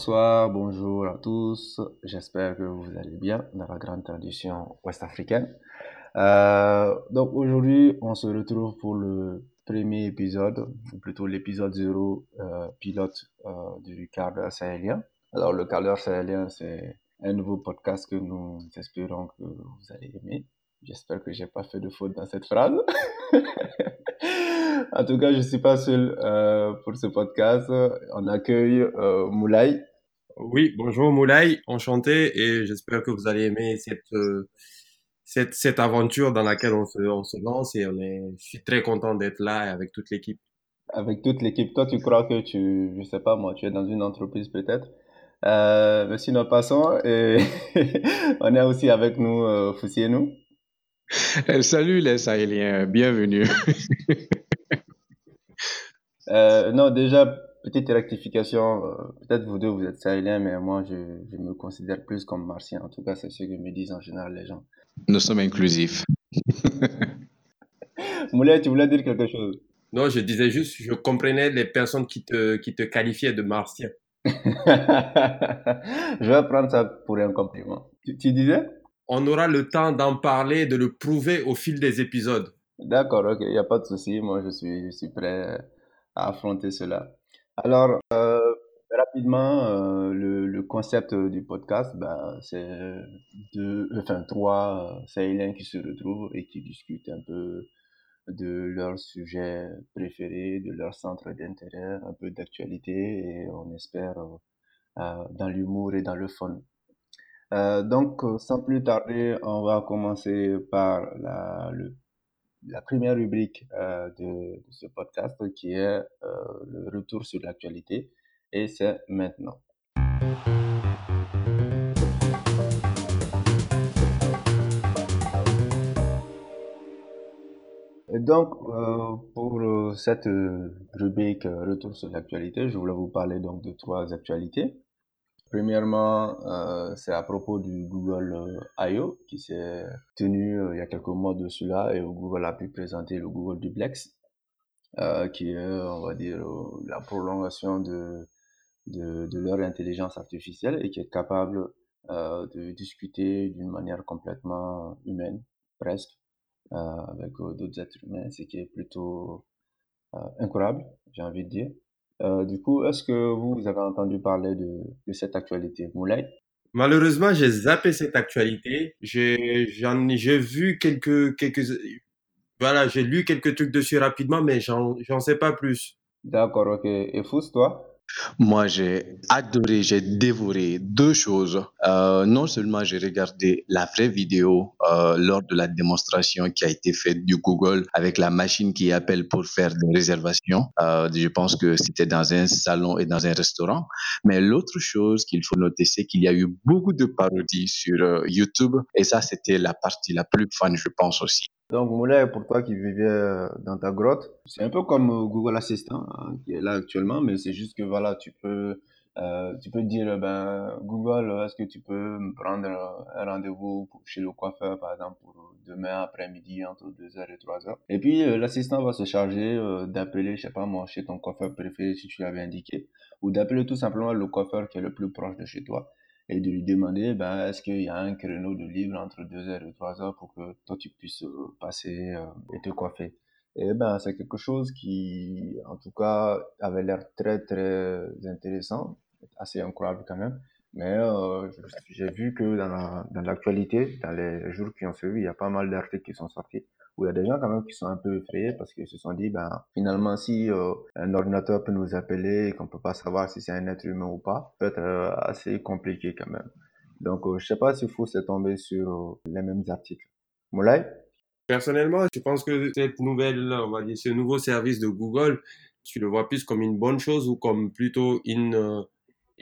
Bonsoir, bonjour à tous. J'espère que vous allez bien dans la grande tradition ouest-africaine. Euh, donc aujourd'hui, on se retrouve pour le premier épisode, ou plutôt l'épisode zéro euh, pilote euh, du quart d'heure sahélien. Alors le quart d'heure sahélien, c'est un nouveau podcast que nous espérons que vous allez aimer. J'espère que j'ai pas fait de faute dans cette phrase. en tout cas, je suis pas seul euh, pour ce podcast. On accueille Moulay. Oui, bonjour Moulay, enchanté et j'espère que vous allez aimer cette, euh, cette, cette aventure dans laquelle on se, on se lance et on est, je suis très content d'être là avec toute l'équipe. Avec toute l'équipe. Toi, tu crois que tu, je sais pas moi, tu es dans une entreprise peut-être? Euh, mais sinon, passons. Et on est aussi avec nous, euh, Foussienou. Euh, Salut les Sahéliens, bienvenue. Euh, non, déjà, petite rectification. euh, Peut-être vous deux, vous êtes sahéliens, mais moi, je, je me considère plus comme martien. En tout cas, c'est ce que me disent en général les gens. Nous sommes inclusifs. Moulay, tu voulais dire quelque chose? Non, je disais juste, je comprenais les personnes qui te, qui te qualifiaient de martien. Je vais prendre ça pour un compliment. Tu, tu disais? On aura le temps d'en parler, de le prouver au fil des épisodes. D'accord, ok, il n'y a pas de souci. Moi, je suis, je suis prêt à affronter cela. Alors, euh, rapidement, euh, le, concept du podcast, ben, c'est deux, enfin, trois euh, Sahéliens qui se retrouvent et qui discutent un peu de leur sujet préféré, de leur centre d'intérêt, un peu d'actualité et on espère euh, euh, dans l'humour et dans le fun. Euh, donc, euh, sans plus tarder, on va commencer par la, le la première rubrique euh, de, ce podcast qui est euh, le retour sur l'actualité et c'est maintenant. Et donc, euh, pour cette rubrique retour sur l'actualité, je voulais vous parler donc de trois actualités. Premièrement, euh, c'est à propos du Google euh, I.O. qui s'est tenu euh, il y a quelques mois de cela et où Google a pu présenter le Google Duplex, euh, qui est, on va dire, euh, la prolongation de, de, de leur intelligence artificielle et qui est capable euh, de discuter d'une manière complètement humaine, presque, euh, avec euh, d'autres êtres humains, ce qui est plutôt euh, incroyable, j'ai envie de dire. Euh, du coup, est-ce que vous, vous avez entendu parler de, de cette actualité, Moulay? Malheureusement, j'ai zappé cette actualité. J'ai, j'en, ai- j'ai vu quelques, quelques, voilà, j'ai lu quelques trucs dessus rapidement, mais j'en, j'en sais pas plus. D'accord, ok. Et Fous, toi? Moi, j'ai adoré, j'ai dévoré deux choses. Euh, non seulement j'ai regardé la vraie vidéo euh, lors de la démonstration qui a été faite du Google avec la machine qui appelle pour faire des réservations. Euh, je pense que c'était dans un salon et dans un restaurant. Mais l'autre chose qu'il faut noter, c'est qu'il y a eu beaucoup de parodies sur YouTube et ça, c'était la partie la plus fun, je pense aussi. Donc, Moulay, pour toi qui vivais euh, dans ta grotte, c'est un peu comme euh, Google Assistant, hein, qui est là actuellement, mais c'est juste que voilà, tu peux, euh, tu peux dire, ben, Google, est-ce que tu peux me prendre un rendez-vous chez le coiffeur, par exemple, pour demain après-midi entre 2h et 3h. Et puis, euh, l'assistant va se charger d'appeler, je sais pas moi, chez ton coiffeur préféré si tu l'avais indiqué, ou d'appeler tout simplement le coiffeur qui est le plus proche de chez toi et de lui demander ben, est-ce qu'il y a un créneau de libre entre 2h et 3h pour que toi tu puisses euh, passer euh, et te coiffer? Et ben c'est quelque chose qui en tout cas avait l'air très très intéressant, assez incroyable quand même. Mais euh, j'ai vu que dans la, dans l'actualité, dans les jours qui ont suivi, il y a pas mal d'articles qui sont sortis où il y a des gens quand même qui sont un peu effrayés parce qu'ils se sont dit ben finalement si euh, un ordinateur peut nous appeler et qu'on peut pas savoir si c'est un être humain ou pas, peut être euh, assez compliqué quand même. Donc, euh, je sais pas s'il faut se tomber sur euh, les mêmes articles. Moulay? Personnellement, je pense que cette nouvelle, on va dire, ce nouveau service de Google, tu le vois plus comme une bonne chose ou comme plutôt une, euh,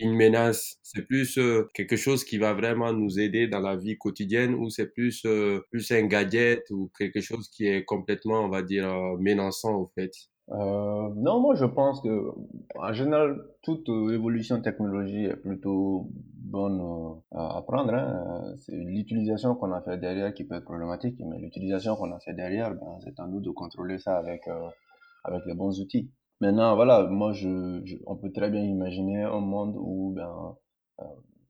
une menace. C'est plus euh, quelque chose qui va vraiment nous aider dans la vie quotidienne ou c'est plus, euh, plus un gadget ou quelque chose qui est complètement, on va dire, euh, menaçant au fait? Euh, non, moi je pense que en général toute euh, évolution technologique est plutôt bonne à prendre. Hein. C'est l'utilisation qu'on a fait derrière qui peut être problématique, mais l'utilisation qu'on a fait derrière, ben, c'est à nous de contrôler ça avec avec les bons outils. Maintenant, voilà, moi, je, je- on peut très bien imaginer un monde où ben, euh,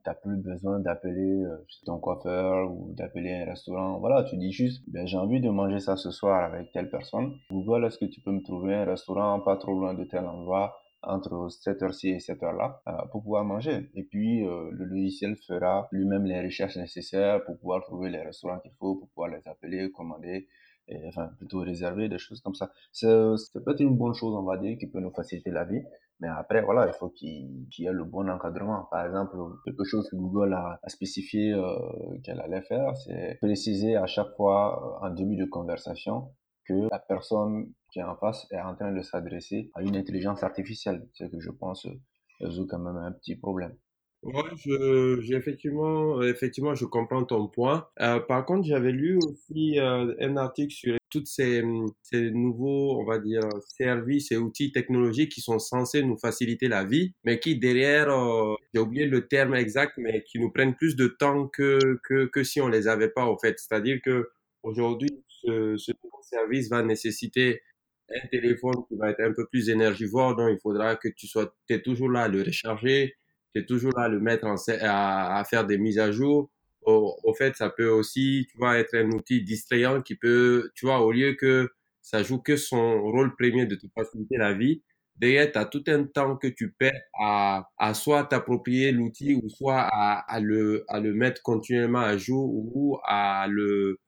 t'as plus besoin d'appeler euh, ton coiffeur ou d'appeler un restaurant. Voilà, tu dis juste, ben, j'ai envie de manger ça ce soir avec telle personne. Google, est-ce que tu peux me trouver un restaurant pas trop loin de tel endroit entre cette heure-ci et cette heure-là euh, pour pouvoir manger? Et puis, euh, le logiciel fera lui-même les recherches nécessaires pour pouvoir trouver les restaurants qu'il faut, pour pouvoir les appeler, commander et, enfin plutôt réserver des choses comme ça. C'est peut-être une bonne chose, on va dire, qui peut nous faciliter la vie. Mais après, voilà, il faut qu'il y ait le bon encadrement. Par exemple, quelque chose que Google a, spécifié euh, qu'elle allait faire, c'est préciser à chaque fois, euh, en début de conversation, que la personne qui est en face est en train de s'adresser à une intelligence artificielle. C'est que je pense euh, résout quand même un petit problème. Ouais, je, j'ai effectivement, effectivement, je comprends ton point. Euh, par contre, j'avais lu aussi euh, un article sur toutes ces, ces nouveaux, on va dire, services et outils technologiques qui sont censés nous faciliter la vie, mais qui derrière, euh, j'ai oublié le terme exact, mais qui nous prennent plus de temps que, que, que si on les avait pas, au fait. C'est-à-dire que aujourd'hui, ce, ce nouveau service va nécessiter un téléphone qui va être un peu plus énergivore, donc il faudra que tu sois, t'es toujours là à le recharger tu es toujours là à le mettre en, à, à faire des mises à jour. Au, au, fait, ça peut aussi, tu vois, être un outil distrayant qui peut, tu vois, au lieu que ça joue que son rôle premier de te faciliter la vie, derrière, tu as tout un temps que tu perds à, à soit t'approprier l'outil ou soit à, à, le, à le mettre continuellement à jour ou à le,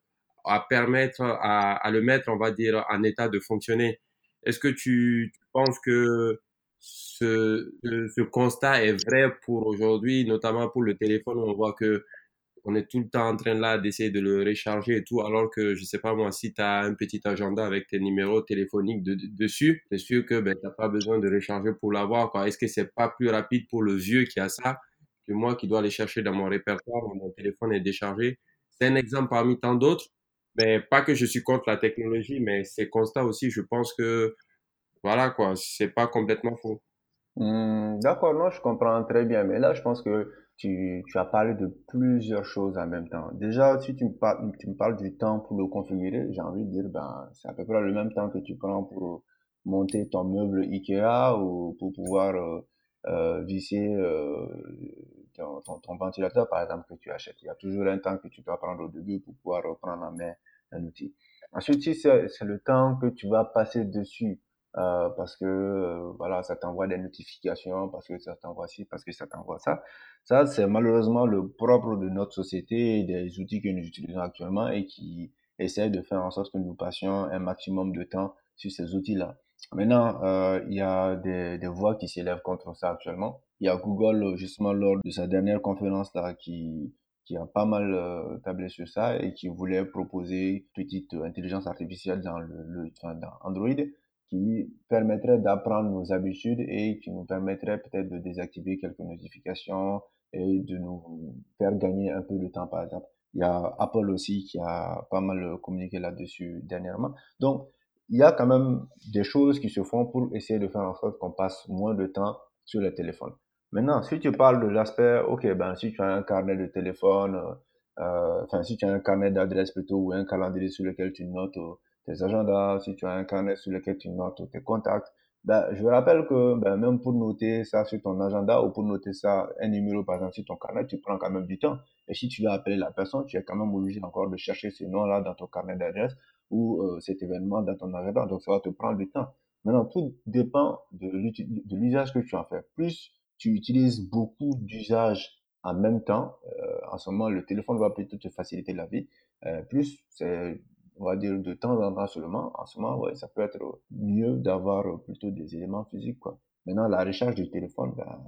à permettre, à, à le mettre, on va dire, en état de fonctionner. Est-ce que tu, tu penses que ce, ce, constat est vrai pour aujourd'hui, notamment pour le téléphone on voit que on est tout le temps en train là d'essayer de le recharger et tout, alors que je sais pas moi, si tu as un petit agenda avec tes numéros téléphoniques de, dessus, c'est sûr que ben, t'as pas besoin de recharger pour l'avoir. Est-ce que c'est pas plus rapide pour le vieux qui a ça que moi qui dois aller chercher dans mon répertoire mon téléphone est déchargé? C'est un exemple parmi tant d'autres. Mais pas que je suis contre la technologie, mais c'est constat aussi, je pense que voilà quoi, c'est pas complètement faux. Hmm, d'accord, non, je comprends très bien. Mais là, je pense que tu, tu as parlé de plusieurs choses en même temps. Déjà, si tu me parles, tu me parles du temps pour le configurer, j'ai envie de dire, ben, c'est à peu près le même temps que tu prends pour monter ton meuble Ikea ou pour pouvoir euh, euh, visser euh, ton, ventilateur, par exemple, que tu achètes. Il y a toujours un temps que tu dois prendre au début pour pouvoir prendre en main un outil. Ensuite, si c'est le temps que tu vas passer dessus euh, parce que euh, voilà, ça t'envoie des notifications, parce que ça t'envoie ci, parce que ça t'envoie ça. Ça, c'est malheureusement le propre de notre société et des outils que nous utilisons actuellement et qui essaient de faire en sorte que nous passions un maximum de temps sur ces outils-là. Maintenant, euh, il y a des, des voix qui s'élèvent contre ça actuellement. Il y a Google, justement, lors de sa dernière conférence là, qui, qui a pas mal euh, tablé sur ça et qui voulait proposer une petite intelligence artificielle dans, le, le, dans Android qui permettrait d'apprendre nos habitudes et qui nous permettrait peut-être de désactiver quelques notifications et de nous faire gagner un peu de temps, par exemple. Il y a Apple aussi qui a pas mal communiqué là-dessus dernièrement. Donc, il y a quand même des choses qui se font pour essayer de faire en sorte qu'on passe moins de temps sur le téléphone. Maintenant, si tu parles de l'aspect, ok, ben si tu as un carnet de téléphone, euh, enfin si tu as un carnet d'adresse plutôt ou un calendrier sur lequel tu notes tes agendas, si tu as un carnet sur lequel tu notes tes contacts. Ben, je rappelle que ben, même pour noter ça sur ton agenda ou pour noter ça, un numéro par exemple sur ton carnet, tu prends quand même du temps. Et si tu veux appeler la personne, tu es quand même obligé encore de chercher ce nom-là dans ton carnet d'adresse ou euh, cet événement dans ton agenda. Donc ça va te prendre du temps. Maintenant, tout dépend de l'usage que tu en fais. Plus tu utilises beaucoup d'usages en même temps, euh, en ce moment, le téléphone va plutôt te faciliter la vie. Euh, plus c'est on va dire de temps en temps seulement, en ce moment, ouais, ça peut être mieux d'avoir plutôt des éléments physiques, quoi. Maintenant, la recharge du téléphone, ben,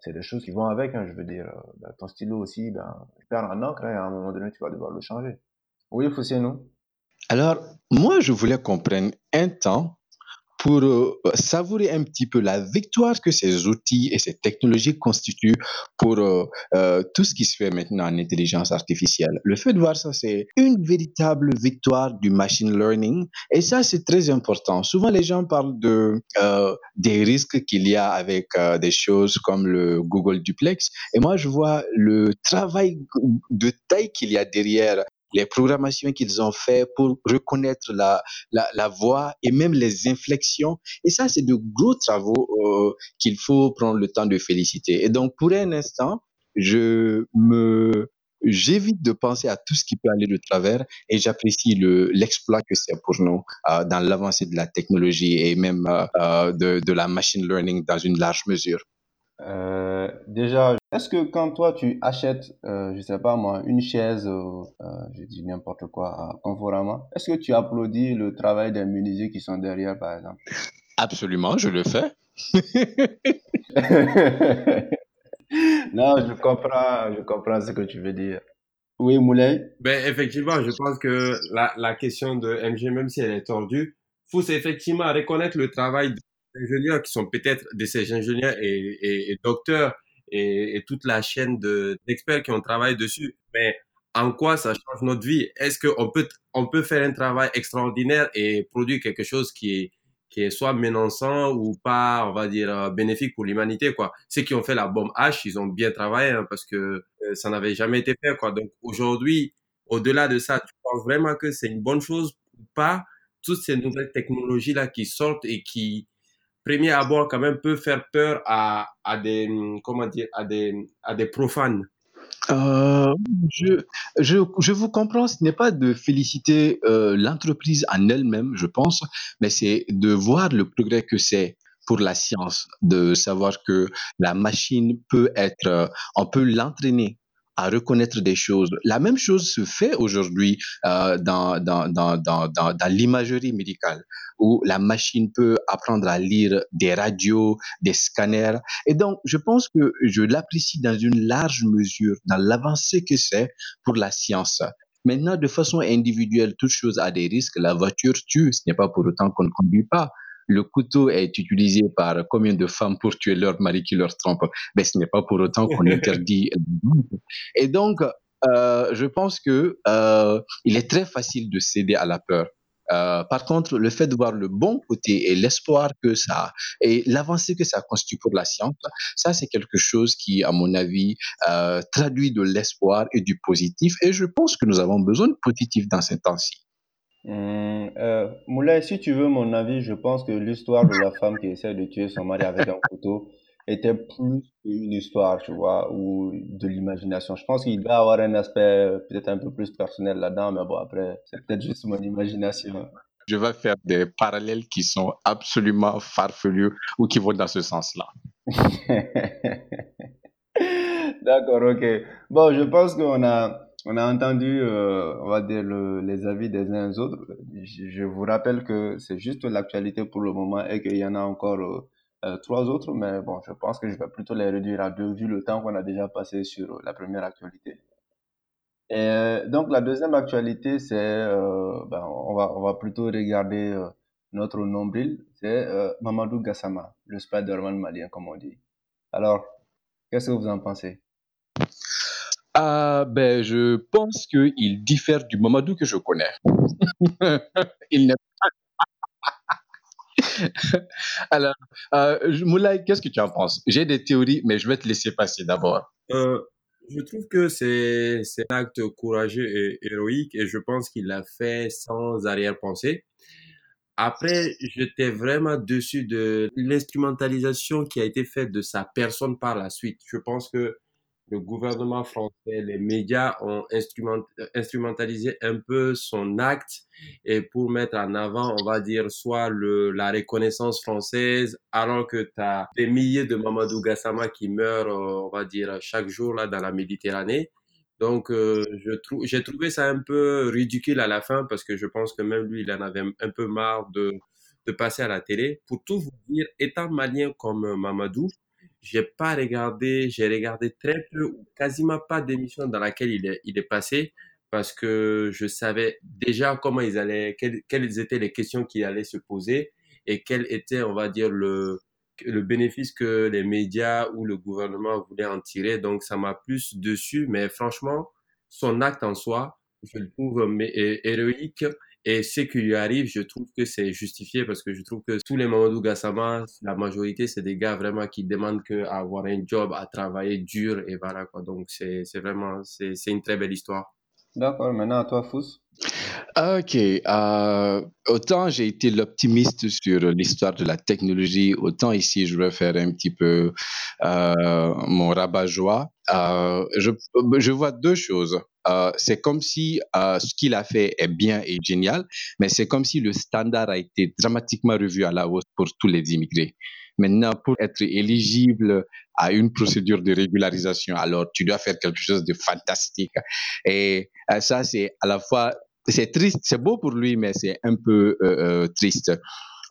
c'est des choses qui vont avec, hein, je veux dire. Ben, ton stylo aussi, ben, il perd en encre, hein, et à un moment donné, tu vas devoir le changer. Oui, nous Alors, moi, je voulais comprendre un temps pour euh, savourer un petit peu la victoire que ces outils et ces technologies constituent pour euh, euh, tout ce qui se fait maintenant en intelligence artificielle. Le fait de voir ça, c'est une véritable victoire du machine learning et ça, c'est très important. Souvent, les gens parlent de des risques qu'il y a avec des choses comme le Google Duplex et moi, je vois le travail de taille qu'il y a derrière les programmations qu'ils ont fait pour reconnaître la, la, voix et même les inflexions. Et ça, c'est de gros travaux euh, qu'il faut prendre le temps de féliciter. Et donc, pour un instant, je me j'évite de penser à tout ce qui peut aller de travers et j'apprécie le l'exploit que c'est pour nous euh, dans l'avancée de la technologie et même euh, de, de la machine learning dans une large mesure. Déjà, est-ce que quand toi tu achètes, euh, je sais pas moi, une chaise, euh, je dis n'importe quoi, à Conforama, est-ce que tu applaudis le travail des menuisiers qui sont derrière, par exemple? Absolument, je le fais. non, je comprends, je comprends ce que tu veux dire. Oui, Moulay? Ben, effectivement, je pense que la, la question de MG, même si elle est tordue, faut effectivement reconnaître le travail des ingénieurs qui sont peut-être de ces ingénieurs et, et, et docteurs et, toute la chaîne de d'experts qui ont travaillé dessus. Mais en quoi ça change notre vie? Est-ce qu'on peut on peut faire un travail extraordinaire et produire quelque chose qui est qui soit menaçant ou pas, on va dire, euh, bénéfique pour l'humanité, quoi? Ceux qui ont fait la bombe H, ils ont bien travaillé, hein, parce que euh, ça n'avait jamais été fait, quoi. Donc, aujourd'hui, au-delà de ça, tu penses vraiment que c'est une bonne chose ou pas? Toutes ces nouvelles technologies-là qui sortent et qui, premier abord, quand même, peuvent faire peur à, à des, comment dire, à des, à des profanes. Euh, je, je, je vous comprends, ce n'est pas de féliciter euh, l'entreprise en elle-même, je pense, mais c'est de voir le progrès que c'est pour la science, de savoir que la machine peut être, euh, on peut l'entraîner à reconnaître des choses. La même chose se fait aujourd'hui euh, dans, dans, dans, dans, dans, l'imagerie médicale, où la machine peut apprendre à lire des radios, des scanners. Et donc, je pense que je l'apprécie dans une large mesure, dans l'avancée que c'est pour la science. Maintenant, de façon individuelle, toute chose a des risques. La voiture tue, ce n'est pas pour autant qu'on ne conduit pas le couteau est utilisé par combien de femmes pour tuer leur mari qui leur trompe? Mais ce n'est pas pour autant qu'on interdit. Et donc, euh, je pense que euh, il est très facile de céder à la peur. Euh, par contre, le fait de voir le bon côté et l'espoir que ça et l'avancée que ça constitue pour la science, ça c'est quelque chose qui, à mon avis, euh, traduit de l'espoir et du positif. Et je pense que nous avons besoin de positif dans ces temps-ci. Hum, euh, Moulay, si tu veux mon avis, je pense que l'histoire de la femme qui essaie de tuer son mari avec un couteau était plus qu'une histoire, tu vois, ou de l'imagination. Je pense qu'il doit avoir un aspect euh, peut-être un peu plus personnel là-dedans, mais bon, après, c'est peut-être juste mon imagination. Je vais faire des parallèles qui sont absolument farfelus ou qui vont dans ce sens-là. D'accord, ok. Bon, je pense qu'on a on a entendu, euh, on va dire, le, les avis des uns des autres. Je, vous rappelle que c'est juste l'actualité pour le moment et qu'il y en a encore euh, euh, trois autres, mais bon, je pense que je vais plutôt les réduire à deux vu le temps qu'on a déjà passé sur la première actualité. Et donc la deuxième actualité, c'est, ben, on va on va plutôt regarder notre nombril, c'est Mamadou Gassama, le Spider-Man malien comme on dit. Alors, qu'est-ce que vous en pensez? Ah, ben, je pense qu'il diffère du Mamadou que je connais. il n'est Alors, euh, Moulay, qu'est-ce que tu en penses? J'ai des théories, mais je vais te laisser passer d'abord. Euh, je trouve que c'est un acte courageux et héroïque et je pense qu'il l'a fait sans arrière-pensée. Après, j'étais vraiment dessus de l'instrumentalisation qui a été faite de sa personne par la suite. Je pense que le gouvernement français, les médias ont instrument, instrumentalisé un peu son acte et pour mettre en avant, on va dire, soit le, la reconnaissance française, alors que tu as des milliers de Mamadou Gassama qui meurent, euh, on va dire, chaque jour là dans la Méditerranée. Donc, euh, je trouve, j'ai trouvé ça un peu ridicule à la fin parce que je pense que même lui, il en avait un peu marre de, de passer à la télé. Pour tout vous dire, étant malien comme Mamadou, j'ai pas regardé, j'ai regardé très peu ou quasiment pas d'émissions dans laquelle il est, il est passé parce que je savais déjà comment ils allaient, quelles, étaient les questions qui allaient se poser et quel était, on va dire, le, le bénéfice que les médias ou le gouvernement voulaient en tirer. Donc, ça m'a plus dessus. Mais franchement, son acte en soi, je le trouve héroïque et ce qui lui arrive, je trouve que c'est justifié parce que je trouve que tous les Mamadou Gassama, la majorité, c'est des gars vraiment qui demandent que à avoir un job, à travailler dur et voilà quoi. Donc c'est vraiment c'est une très belle histoire. D'accord, maintenant à toi, Fous. Ok, euh, autant j'ai été l'optimiste sur l'histoire de la technologie, autant ici je vais faire un petit peu euh, mon rabat-joie. Euh, je, je vois deux choses. Euh, c'est comme si euh, ce qu'il a fait est bien et génial, mais c'est comme si le standard a été dramatiquement revu à la hausse pour tous les immigrés. Maintenant, pour être éligible à une procédure de régularisation, alors tu dois faire quelque chose de fantastique. Et euh, ça, c'est à la fois c'est triste, c'est beau pour lui, mais c'est un peu euh, euh, triste.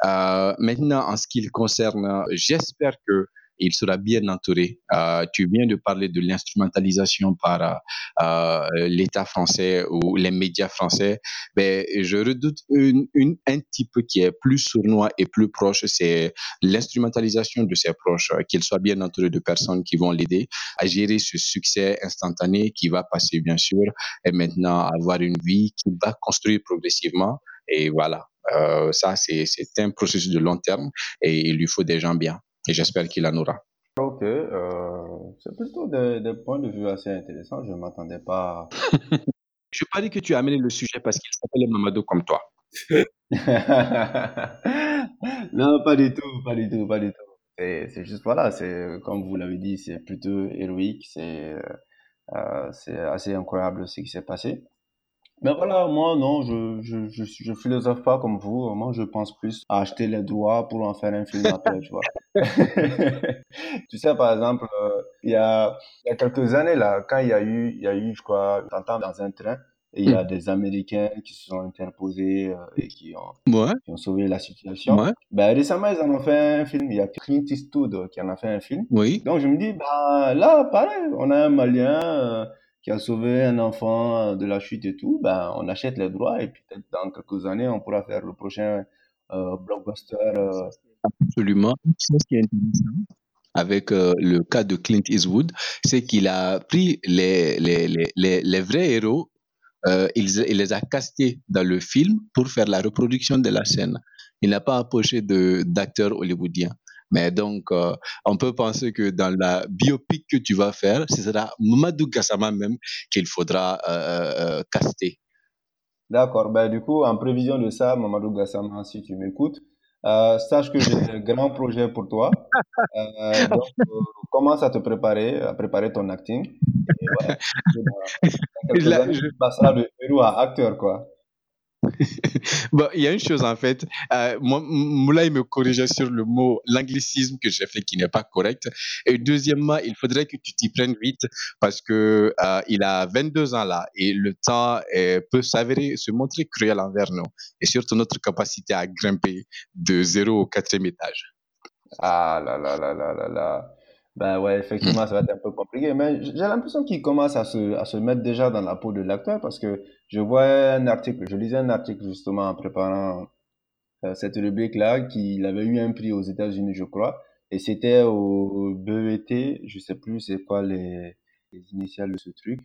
Euh, maintenant, en ce qui le concerne, j'espère que il sera bien entouré. Euh, tu viens de parler de l'instrumentalisation par euh, l'État français ou les médias français. Mais ben, je redoute une, une, un type qui est plus sournois et plus proche, c'est l'instrumentalisation de ses proches, qu'il soit bien entouré de personnes qui vont l'aider à gérer ce succès instantané qui va passer, bien sûr, et maintenant avoir une vie qui va construire progressivement. Et voilà, euh, ça, c'est un processus de long terme et il lui faut des gens bien et j'espère qu'il en aura. Ok, euh, c'est plutôt des, des, points de vue assez intéressants. Je ne m'attendais pas. je ne pas dit que tu as amené le sujet parce qu'il s'appelle Mamadou comme toi. non, pas du tout, pas du tout, pas du tout. C'est juste, voilà, c'est comme vous l'avez dit, c'est plutôt héroïque, c'est euh, c'est assez incroyable ce qui s'est passé. Mais voilà, moi, non, je, je, je, je philosophe pas comme vous. Moi, je pense plus à acheter les droits pour en faire un film après, tu vois. tu sais, par exemple, euh, il y, a, il y a quelques années, là, quand il y a eu, il y a eu, je crois, t'entends dans un train, et il y a mm. des Américains qui se sont interposés euh, et qui ont, ouais. qui ont sauvé la situation. Ouais. Ben, récemment, ils en ont fait un film. Il y a Clint Eastwood qui en a fait un film. Oui. Donc, je me dis, ben, là, pareil, on a un Malien... Euh, qui a sauvé un enfant de la chute et tout, ben, on achète les droits et peut-être dans quelques années, on pourra faire le prochain euh, blockbuster. Euh... Absolument. Ce qui est intéressant avec euh, le cas de Clint Eastwood, c'est qu'il a pris les, les, les, les, vrais héros, euh, il, il, les a castés dans le film pour faire la reproduction de la scène. Il n'a pas approché d'acteurs hollywoodiens. Mais donc, euh, on peut penser que dans la biopic que tu vas faire, ce sera Mamadou Gassama même qu'il faudra euh, euh, caster. D'accord. Ben, du coup, en prévision de ça, Mamadou Gassama, si tu m'écoutes, euh, sache que j'ai un grand projet pour toi. Euh, donc, euh, commence à te préparer, à préparer ton acting. Et voilà. Là, je... Tu passeras de héros à acteur, quoi. Bon, il y a une chose en fait. Euh, Moulay me corrigeait sur le mot, l'anglicisme que j'ai fait qui n'est pas correct. Et deuxièmement, il faudrait que tu t'y prennes vite parce que euh, il a 22 ans là et le temps euh, peut s'avérer, se montrer cruel envers nous et surtout notre capacité à grimper de 0 au quatrième étage. Ah là là là là là là. Ben ouais, effectivement, ça va être un peu compliqué, mais j'ai l'impression qu'il commence à se, à se mettre déjà dans la peau de l'acteur parce que je vois un article, je lisais un article justement en préparant euh, cette rubrique-là, qu'il avait eu un prix aux États-Unis, je crois, et c'était au BET, je sais plus c'est quoi les, les initiales de ce truc,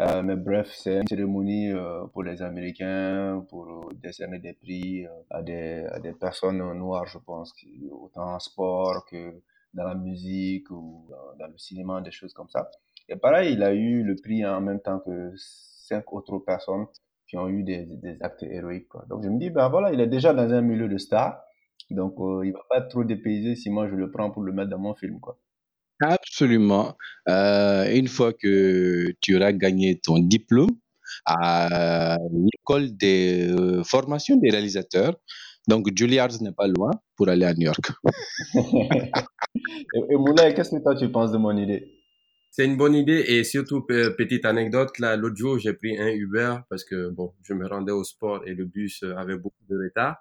euh, mais bref, c'est une cérémonie euh, pour les Américains, pour décerner des prix euh, à, des, à des personnes noires, je pense, autant en sport que dans la musique ou dans, le cinéma, des choses comme ça. Et pareil, il a eu le prix en même temps que cinq autres personnes qui ont eu des, actes héroïques. Donc je me dis, ben voilà, il est déjà dans un milieu de star, donc euh, il va pas être trop dépaysé si moi je le prends pour le mettre dans mon film. Quoi. Absolument. Euh, une fois que tu auras gagné ton diplôme à l'école des euh, formations des réalisateurs, donc Juilliard n'est pas loin pour aller à New York. et, et Moulay, qu'est-ce que toi tu penses de mon idée? C'est une bonne idée et surtout petite anecdote là, l'autre jour j'ai pris un Uber parce que bon, je me rendais au sport et le bus avait beaucoup de retard.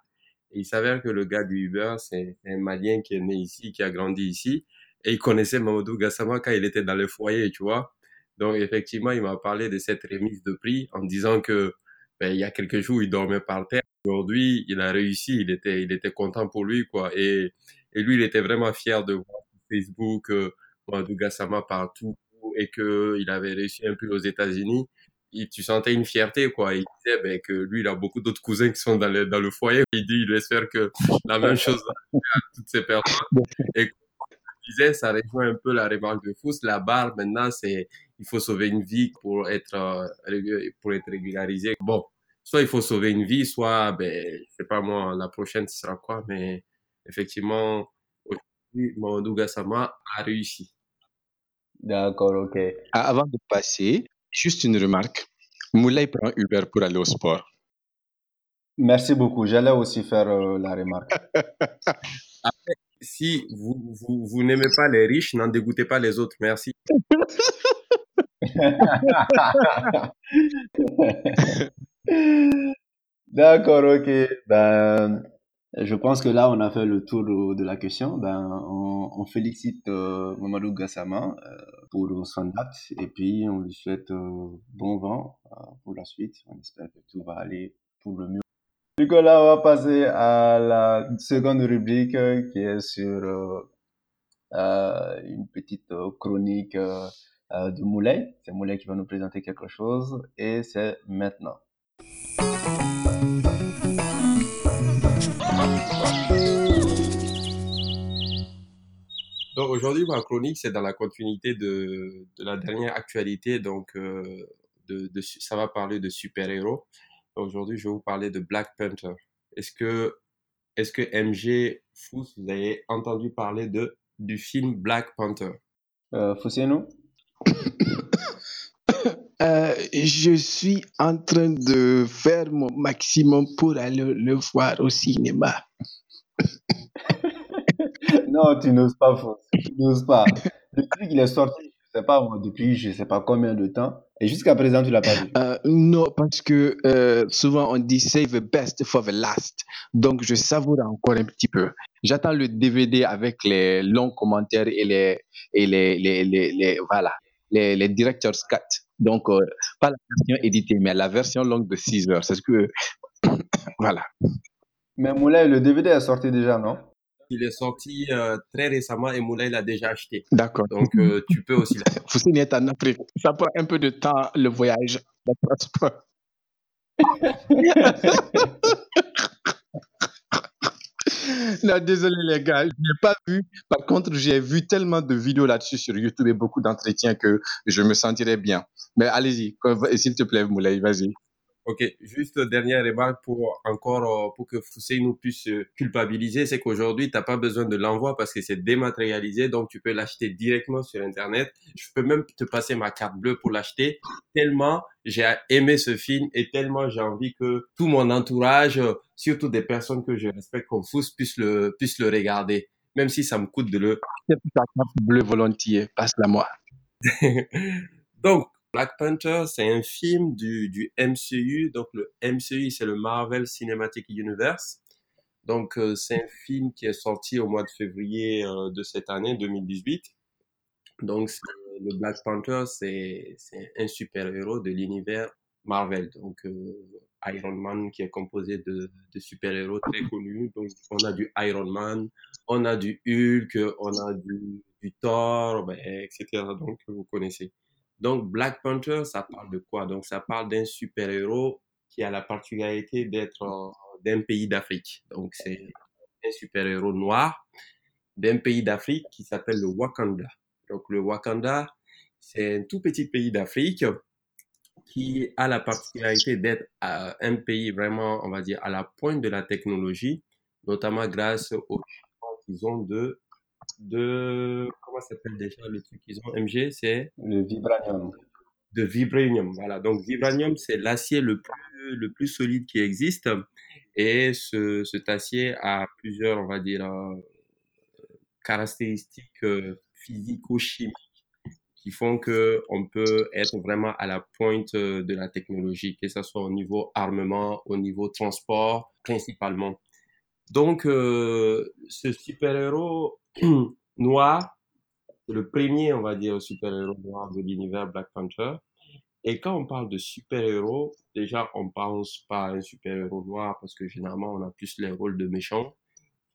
Et il s'avère que le gars du Uber, c'est un Malien qui est né ici, qui a grandi ici et il connaissait Mamadou Gassama quand il était dans le foyer, tu vois. Donc effectivement, il m'a parlé de cette remise de prix en disant que ben, il y a quelques jours, il dormait par terre. Aujourd'hui, il a réussi, il était, il était content pour lui, quoi. Et, et lui, il était vraiment fier de voir Facebook, euh, Gassama partout et que il avait réussi un peu aux États-Unis. Et tu sentais une fierté, quoi. Il disait ben, que lui, il a beaucoup d'autres cousins qui sont dans le, dans le foyer. Il dit, il espère que la même chose va à toutes ces personnes. Et disais, ça rejoint un peu la remarque de Fous. La barre, maintenant, c'est, il faut sauver une vie pour être, euh, pour être régularisé. Bon, soit il faut sauver une vie, soit, ben, je sais pas moi, la prochaine, ce sera quoi, mais effectivement, aujourd'hui, Mamadou Gassama a réussi. D'accord, ok. Avant de passer, juste une remarque. Moulay prend Uber pour aller au sport. Merci beaucoup. J'allais aussi faire euh, la remarque. Après, si vous, vous, vous n'aimez pas les riches, n'en dégoûtez pas les autres. Merci. D'accord, ok. Ben, je pense que là, on a fait le tour de, la question. Ben, on, félicite euh, Mamadou Gassama euh, pour son date et puis on lui souhaite euh, bon vent pour la suite. On espère que tout va aller pour le mieux. Nicolas, on va passer à la seconde rubrique qui est sur une petite chronique de Moulay. C'est Moulay qui va nous présenter quelque chose et c'est maintenant. Donc aujourd'hui, ma chronique, c'est dans la continuité de, la dernière actualité. Donc, euh, ça va parler de super-héros. Aujourd'hui, je vais vous parler de Black Panther. Est-ce que, est-ce que MG Fous, vous avez entendu parler de, du film Black Panther? Euh, Foussino euh, Je suis en train de faire mon maximum pour aller le voir au cinéma. non, tu n'oses pas, Tu n'oses pas. Le truc, il est sorti, je sais pas, moi, depuis je sais pas combien de temps. Et jusqu'à présent, tu l'as pas vu. Euh, non, parce que euh, souvent on dit save the best for the last. Donc je savoure encore un petit peu. J'attends le DVD avec les longs commentaires et les et les les, les, voilà les, les director's cut. Donc euh, pas la version éditée, mais la version longue de 6 heures. C'est ce que voilà. Mais Moulay, le DVD est sorti déjà, non? Il est sorti euh, très récemment et Moulay l'a déjà acheté. D'accord. Donc, euh, tu peux aussi l'acheter. Vous est en Afrique. Ça prend un peu de temps, le voyage, non, désolé les gars, je n'ai pas vu. Par contre, j'ai vu tellement de vidéos là-dessus sur YouTube et beaucoup d'entretiens que je me sentirais bien. Mais allez-y, s'il te plaît, Moulay, vas-y. Ok, juste dernière remarque pour encore euh, pour que Foussé nous puisse culpabiliser, c'est qu'aujourd'hui t'as pas besoin de l'envoi parce que c'est dématérialisé, donc tu peux l'acheter directement sur internet. Je peux même te passer ma carte bleue pour l'acheter. Tellement j'ai aimé ce film et tellement j'ai envie que tout mon entourage, surtout des personnes que je respecte comme Fousse, puissent le puisse le regarder, même si ça me coûte de le. Ta carte bleue volontiers, passe-la moi. donc Black Panther, c'est un film du, du MCU. Donc le MCU, c'est le Marvel Cinematic Universe. Donc euh, c'est un film qui est sorti au mois de février euh, de cette année 2018. Donc le Black Panther, c'est un super-héros de l'univers Marvel. Donc euh, Iron Man qui est composé de, de super-héros très connus. Donc on a du Iron Man, on a du Hulk, on a du, du Thor, ben, etc. Donc vous connaissez. Donc, Black Panther, ça parle de quoi? Donc, ça parle d'un super-héros qui a la particularité d'être euh, d'un pays d'Afrique. Donc, c'est un super-héros noir d'un pays d'Afrique qui s'appelle le Wakanda. Donc, le Wakanda, c'est un tout petit pays d'Afrique qui a la particularité d'être euh, un pays vraiment, on va dire, à la pointe de la technologie, notamment grâce aux qu'ils ont de de comment s'appelle déjà le truc qu'ils ont MG c'est le vibranium. De vibranium voilà. Donc vibranium c'est l'acier le plus le plus solide qui existe. Et ce cet acier a plusieurs on va dire euh, caractéristiques euh, physico-chimiques qui font que on peut être vraiment à la pointe euh, de la technologie que ce soit au niveau armement au niveau transport principalement donc ce super héros noir, c'est le premier, on va dire, super-héros noir de l'univers Black Panther. Et quand on parle de super-héros, déjà, on pense pas à un super-héros noir parce que généralement, on a plus les rôles de méchants.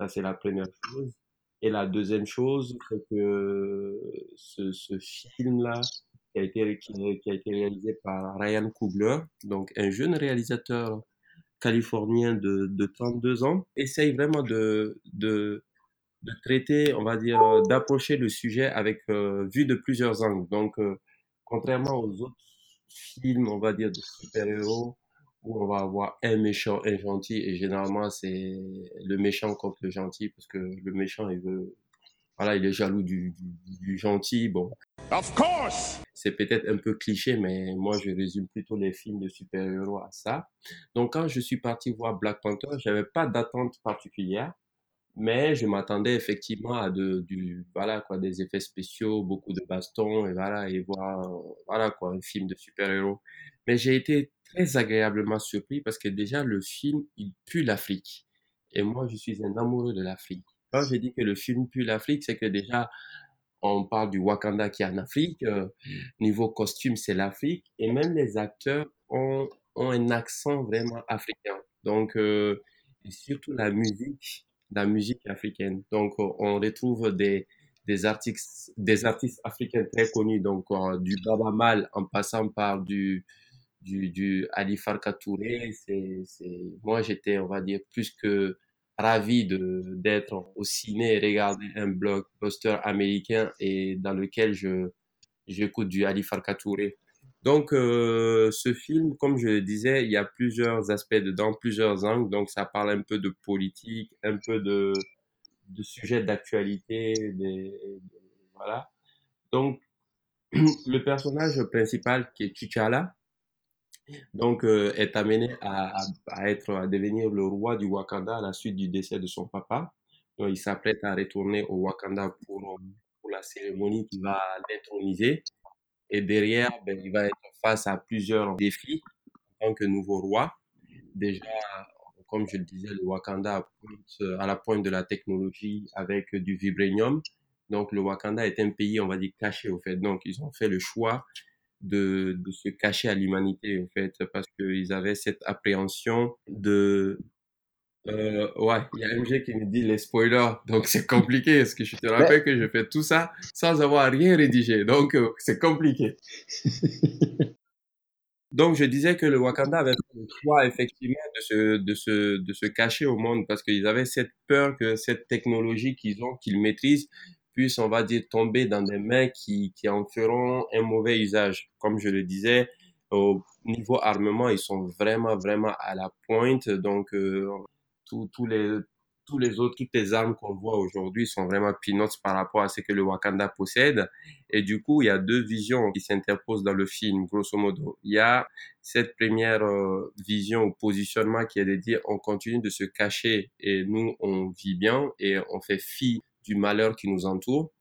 Ça, c'est la première chose. Et la deuxième chose, c'est que ce, ce film-là, qui qui, a été réalisé par Ryan Coogler, donc un jeune réalisateur californien de, de 32 ans, essaye vraiment de, de, de traiter, on va dire, euh, d'approcher le sujet avec euh, vue de plusieurs angles. Donc, euh, contrairement aux autres films, on va dire, de super-héros, où on va avoir un méchant, un gentil, et généralement, c'est le méchant contre le gentil, parce que le méchant, il veut, voilà, il est jaloux du, du, du gentil. Bon. Of course! C'est peut-être un peu cliché, mais moi, je résume plutôt les films de super-héros à ça. Donc, quand je suis parti voir Black Panther, j'avais pas d'attente particulière mais je m'attendais effectivement à de, du, voilà, quoi, des effets spéciaux, beaucoup de bastons, et voilà, et voir, voilà, quoi, un film de super-héros. Mais j'ai été très agréablement surpris parce que déjà, le film, il pue l'Afrique. Et moi, je suis un amoureux de l'Afrique. Quand je dis que le film pue l'Afrique, c'est que déjà, on parle du Wakanda qui est en Afrique. Euh, niveau costume, c'est l'Afrique. Et même les acteurs ont, ont un accent vraiment africain. Donc, euh, et surtout la musique la musique africaine. Donc, euh, on retrouve des, des artistes, des artistes africains très connus, donc euh, du Baba Mal en passant par du, du, du Ali Farka Touré. C'est, moi, j'étais, on va dire, plus que ravi de, d'être au ciné et regarder un blockbuster américain et dans lequel je, j'écoute du Ali Farka Touré. Donc, euh, ce film, comme je le disais, il y a plusieurs aspects dedans, plusieurs angles. Donc, ça parle un peu de politique, un peu de, de sujets d'actualité, voilà. Donc, le personnage principal qui est T'Challa, donc, euh, est amené à, être, à devenir le roi du Wakanda à la suite du décès de son papa. Il s'apprête à retourner au Wakanda pour, pour la cérémonie qui va l'introniser. Et derrière, ben, il va être face à plusieurs défis en tant que nouveau roi. Déjà, comme je le disais, le Wakanda à la pointe de la technologie avec du vibranium. Donc, le Wakanda est un pays, on va dire, caché, au fait. Donc, ils ont fait le choix de, de se cacher à l'humanité, au fait, parce qu'ils avaient cette appréhension de euh, ouais, il y a MG qui me dit les spoilers, donc c'est compliqué. Est-ce que je te rappelle que je fais tout ça sans avoir rien rédigé, donc euh, c'est compliqué. donc je disais que le Wakanda avait fait le choix effectivement de se, de se, de se cacher au monde parce qu'ils avaient cette peur que cette technologie qu'ils ont, qu'ils maîtrisent, on va dire, tomber dans des mains qui, qui en feront un mauvais usage. Comme je le disais, au niveau armement, ils sont vraiment, vraiment à la pointe. Donc, euh, tous les les autres, toutes les armes qu'on voit aujourd'hui sont vraiment peanuts par rapport à ce que le Wakanda possède. Et du coup, il y a deux visions qui s'interposent dans le film, grosso modo. Il y a cette première euh, vision ou positionnement qui est de dire on continue de se cacher et nous, on vit bien et on fait fi du malheur qui nous entoure.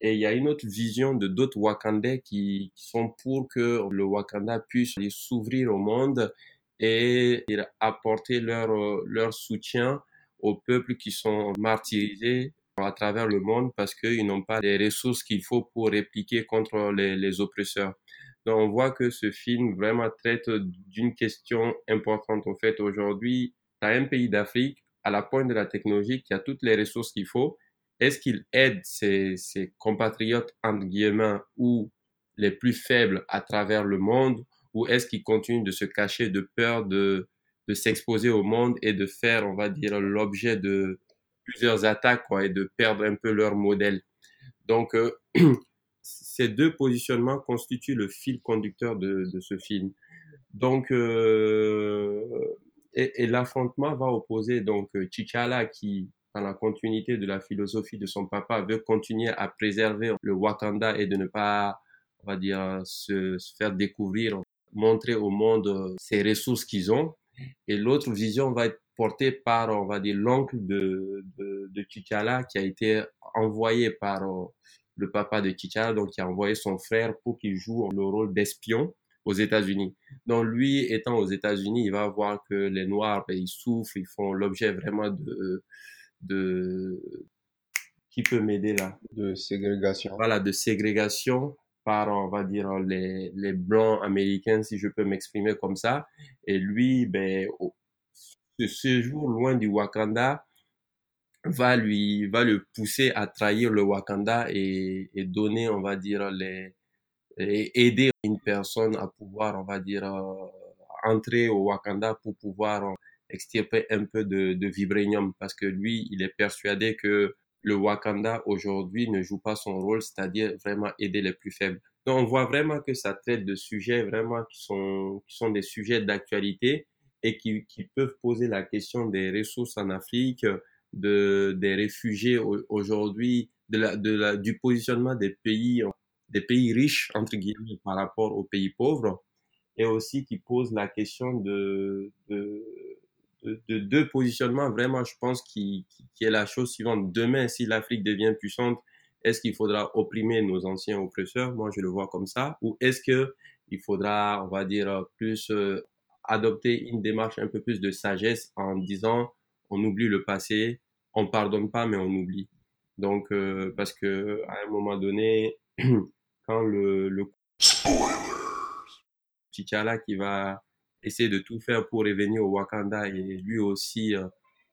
Et il y a une autre vision de d'autres Wakandais qui, sont pour que le Wakanda puisse s'ouvrir au monde et apporter leur, leur soutien aux peuples qui sont martyrisés à travers le monde parce qu'ils n'ont pas les ressources qu'il faut pour répliquer contre les, les oppresseurs. Donc on voit que ce film vraiment traite d'une question importante. En fait, aujourd'hui, tu as un pays d'Afrique à la pointe de la technologie qui a toutes les ressources qu'il faut. Est-ce qu'il aide ses, compatriotes, entre guillemets, ou les plus faibles à travers le monde? Ou est-ce qu'ils continuent de se cacher de peur de, de s'exposer au monde et de faire, on va dire, l'objet de plusieurs attaques quoi, et de perdre un peu leur modèle? Donc, euh, ces deux positionnements constituent le fil conducteur de, ce film. Donc, euh, et, l'affrontement va opposer donc T'Challa qui, dans la continuité de la philosophie de son papa, veut continuer à préserver le Wakanda et de ne pas, on va dire, se, faire découvrir montrer au monde ces ressources qu'ils ont. Et l'autre vision va être portée par, on va dire, l'oncle de, de, de qui a été envoyé par le papa de T'Challa, donc qui a envoyé son frère pour qu'il joue le rôle d'espion aux États-Unis. Donc lui, étant aux États-Unis, il va voir que les Noirs, ben, ils souffrent, ils font l'objet vraiment de, de, qui peut m'aider là? De ségrégation. Voilà, de ségrégation par, on va dire, les, les blancs américains, si je peux m'exprimer comme ça. Et lui, ben, ce séjour loin du Wakanda va lui, va le pousser à trahir le Wakanda et, et donner, on va dire, les, et aider une personne à pouvoir, on va dire, euh, entrer au Wakanda pour pouvoir extirper un peu de, de vibranium parce que lui, il est persuadé que le Wakanda aujourd'hui ne joue pas son rôle, c'est-à-dire vraiment aider les plus faibles. Donc on voit vraiment que ça traite de sujets vraiment qui sont, qui sont des sujets d'actualité et qui, qui peuvent poser la question des ressources en Afrique, de, des réfugiés aujourd'hui, de la, de la, du positionnement des pays, des pays riches, entre guillemets, par rapport aux pays pauvres, et aussi qui pose la question de, de, de, deux positionnements, vraiment, je pense, qui, qui, est la chose suivante. Demain, si l'Afrique devient puissante, est-ce qu'il faudra opprimer nos anciens oppresseurs? Moi, je le vois comme ça. Ou est-ce que il faudra, on va dire, plus euh, adopter une démarche un peu plus de sagesse en disant on oublie le passé, on pardonne pas, mais on oublie. Donc, euh, parce que à un moment donné, quand le, le T'Challa qui va essayer de tout faire pour revenir au Wakanda et lui aussi, euh,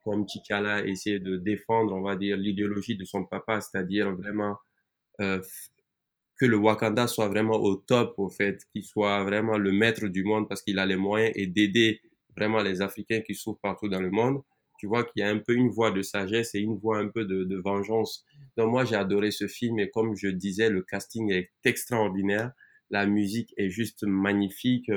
comme T'Challa, essayer de défendre, on va dire, l'idéologie de son papa, c'est-à-dire vraiment euh, que le Wakanda soit vraiment au top, au fait, qu'il soit vraiment le maître du monde parce qu'il a les moyens et d'aider vraiment les Africains qui souffrent partout dans le monde. Tu vois qu'il y a un peu une voix de sagesse et une voix un peu de, de vengeance. Donc moi, j'ai adoré ce film et comme je disais, le casting est extraordinaire. La musique est juste magnifique.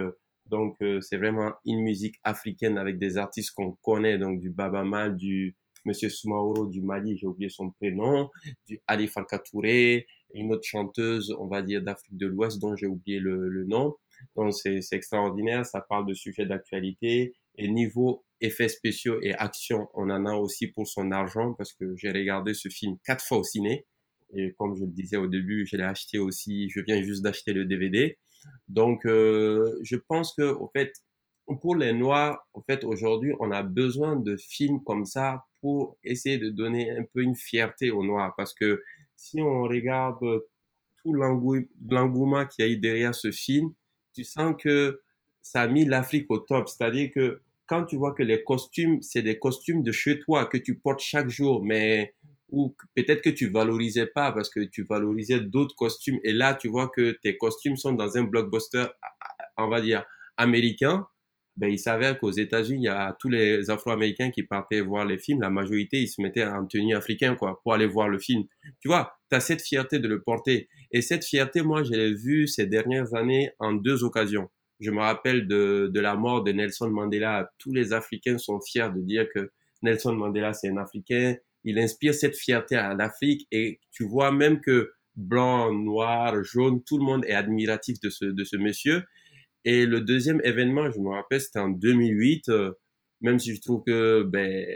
Donc euh, c'est vraiment une musique africaine avec des artistes qu'on connaît, donc du Baba Mal, du Monsieur Soumaoro du Mali, j'ai oublié son prénom, du Ali Farka Touré, une autre chanteuse, on va dire, d'Afrique de l'Ouest dont j'ai oublié le, le, nom. Donc c'est extraordinaire, ça parle de sujets d'actualité. Et niveau effets spéciaux et action, on en a aussi pour son argent parce que j'ai regardé ce film quatre fois au ciné. Et comme je le disais au début, je l'ai acheté aussi, je viens juste d'acheter le DVD. Donc euh, je pense que, au fait, pour les Noirs, en fait, aujourd'hui, on a besoin de films comme ça pour essayer de donner un peu une fierté aux Noirs parce que si on regarde tout l'engouement qu'il y a eu derrière ce film, tu sens que ça a mis l'Afrique au top. C'est-à-dire que quand tu vois que les costumes, c'est des costumes de chez toi que tu portes chaque jour, mais ou peut-être que tu valorisais pas parce que tu valorisais d'autres costumes et là tu vois que tes costumes sont dans un blockbuster, on va dire américain, ben, il s'avère qu'aux États-Unis, il y a tous les Afro-Américains qui partaient voir les films. La majorité, ils se mettaient en tenue africaine, quoi, pour aller voir le film. Tu vois, tu as cette fierté de le porter. Et cette fierté, moi, je l'ai vue ces dernières années en deux occasions. Je me rappelle de, de la mort de Nelson Mandela. Tous les Africains sont fiers de dire que Nelson Mandela, c'est un Africain. Il inspire cette fierté à l'Afrique. Et tu vois même que blanc, noir, jaune, tout le monde est admiratif de ce, de ce monsieur. Et le deuxième événement, je me rappelle, c'était en 2008, euh, même si je trouve que, ben,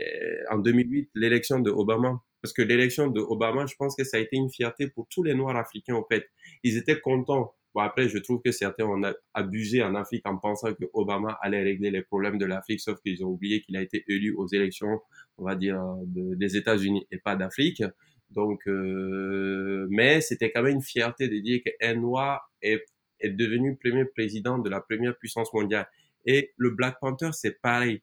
en 2008, l'élection de Obama, parce que l'élection de Obama, je pense que ça a été une fierté pour tous les Noirs africains, en fait. Ils étaient contents. Bon, après, je trouve que certains ont abusé en Afrique en pensant que Obama allait régler les problèmes de l'Afrique, sauf qu'ils ont oublié qu'il a été élu aux élections, on va dire, des États-Unis et pas d'Afrique. Donc, euh, mais c'était quand même une fierté de dire qu'un Noir est est devenu premier président de la première puissance mondiale. Et le Black Panther, c'est pareil.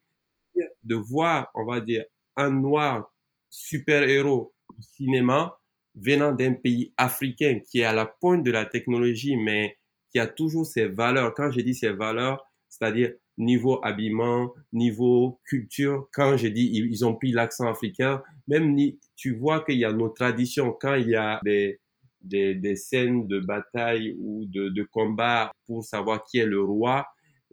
De voir, on va dire, un noir super-héros au cinéma venant d'un pays africain qui est à la pointe de la technologie, mais qui a toujours ses valeurs. Quand je dis ses valeurs, c'est-à-dire niveau habillement, niveau culture, quand je dis ils ont pris l'accent africain, même tu vois qu'il y a nos traditions. Quand il y a des, des, des scènes de bataille ou de, de combat pour savoir qui est le roi,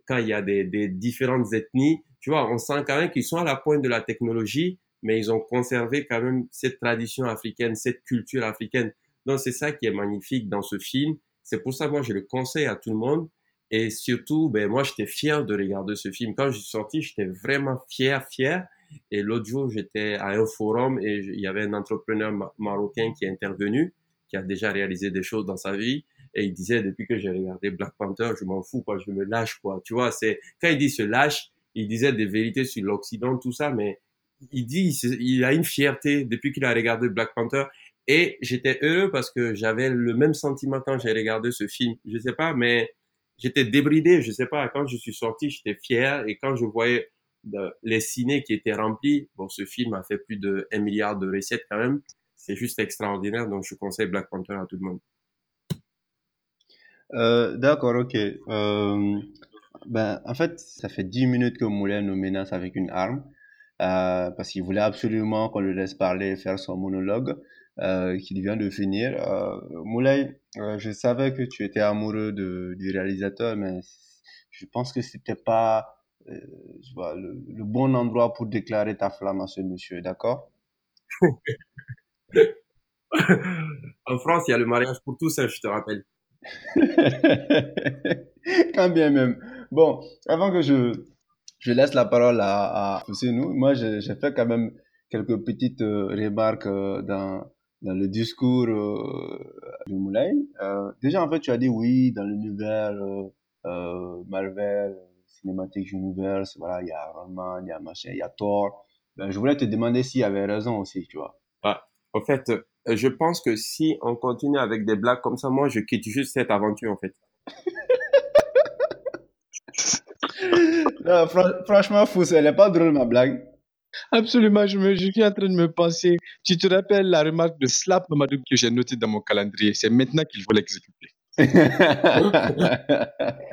quand il y a des, des différentes ethnies, tu vois, on sent quand même qu'ils sont à la pointe de la technologie, mais ils ont conservé quand même cette tradition africaine, cette culture africaine. Donc c'est ça qui est magnifique dans ce film. C'est pour ça moi je le conseille à tout le monde. Et surtout, ben moi j'étais fier de regarder ce film. Quand je suis sorti, j'étais vraiment fier, fier. Et l'autre jour, j'étais à un forum et il y avait un entrepreneur marocain qui est intervenu qui a déjà réalisé des choses dans sa vie. Et il disait, depuis que j'ai regardé Black Panther, je m'en fous, quoi, je me lâche, quoi. Tu vois, c'est, quand il dit se lâche, il disait des vérités sur l'Occident, tout ça, mais il dit, il a une fierté depuis qu'il a regardé Black Panther. Et j'étais heureux parce que j'avais le même sentiment quand j'ai regardé ce film. Je sais pas, mais j'étais débridé, je sais pas. Quand je suis sorti, j'étais fier. Et quand je voyais euh, les ciné qui étaient remplis, bon, ce film a fait plus de 1 milliard de recettes quand même c'est juste extraordinaire. Donc, je conseille Black Panther à tout le monde. Euh, d'accord, ok. Euh, ben, en fait, ça fait 10 minutes que Moulin nous menace avec une arme. Euh, parce qu'il voulait absolument qu'on le laisse parler et faire son monologue euh, qui vient de finir. Euh, Moulay, euh, je savais que tu étais amoureux de, du réalisateur, mais je pense que c'était pas euh, je vois, le, le bon endroit pour déclarer ta flamme à ce monsieur, d'accord? En France, il y a le mariage pour tous, hein, je te rappelle. Quand bien même. Bon, avant que je, je laisse la parole à, à nous, moi j'ai fait quand même quelques petites euh, remarques euh, dans, dans le discours euh, de Moulay. Euh, déjà, en fait, tu as dit oui, dans l'univers euh, euh, Marvel, Cinematic Universe, voilà, il y a Iron Man, il y a machin, il y a Thor. Ben, je voulais te demander s'il y avait raison aussi, tu vois. Ah, en fait, je pense que si on continue avec des blagues comme ça, moi, je quitte juste cette aventure, en fait. Non, fran- franchement, fou, elle est pas drôle, ma blague. Absolument, je, me, je suis en train de me penser. Tu te rappelles la remarque de Slap Mamadou que j'ai notée dans mon calendrier? C'est maintenant qu'il faut l'exécuter.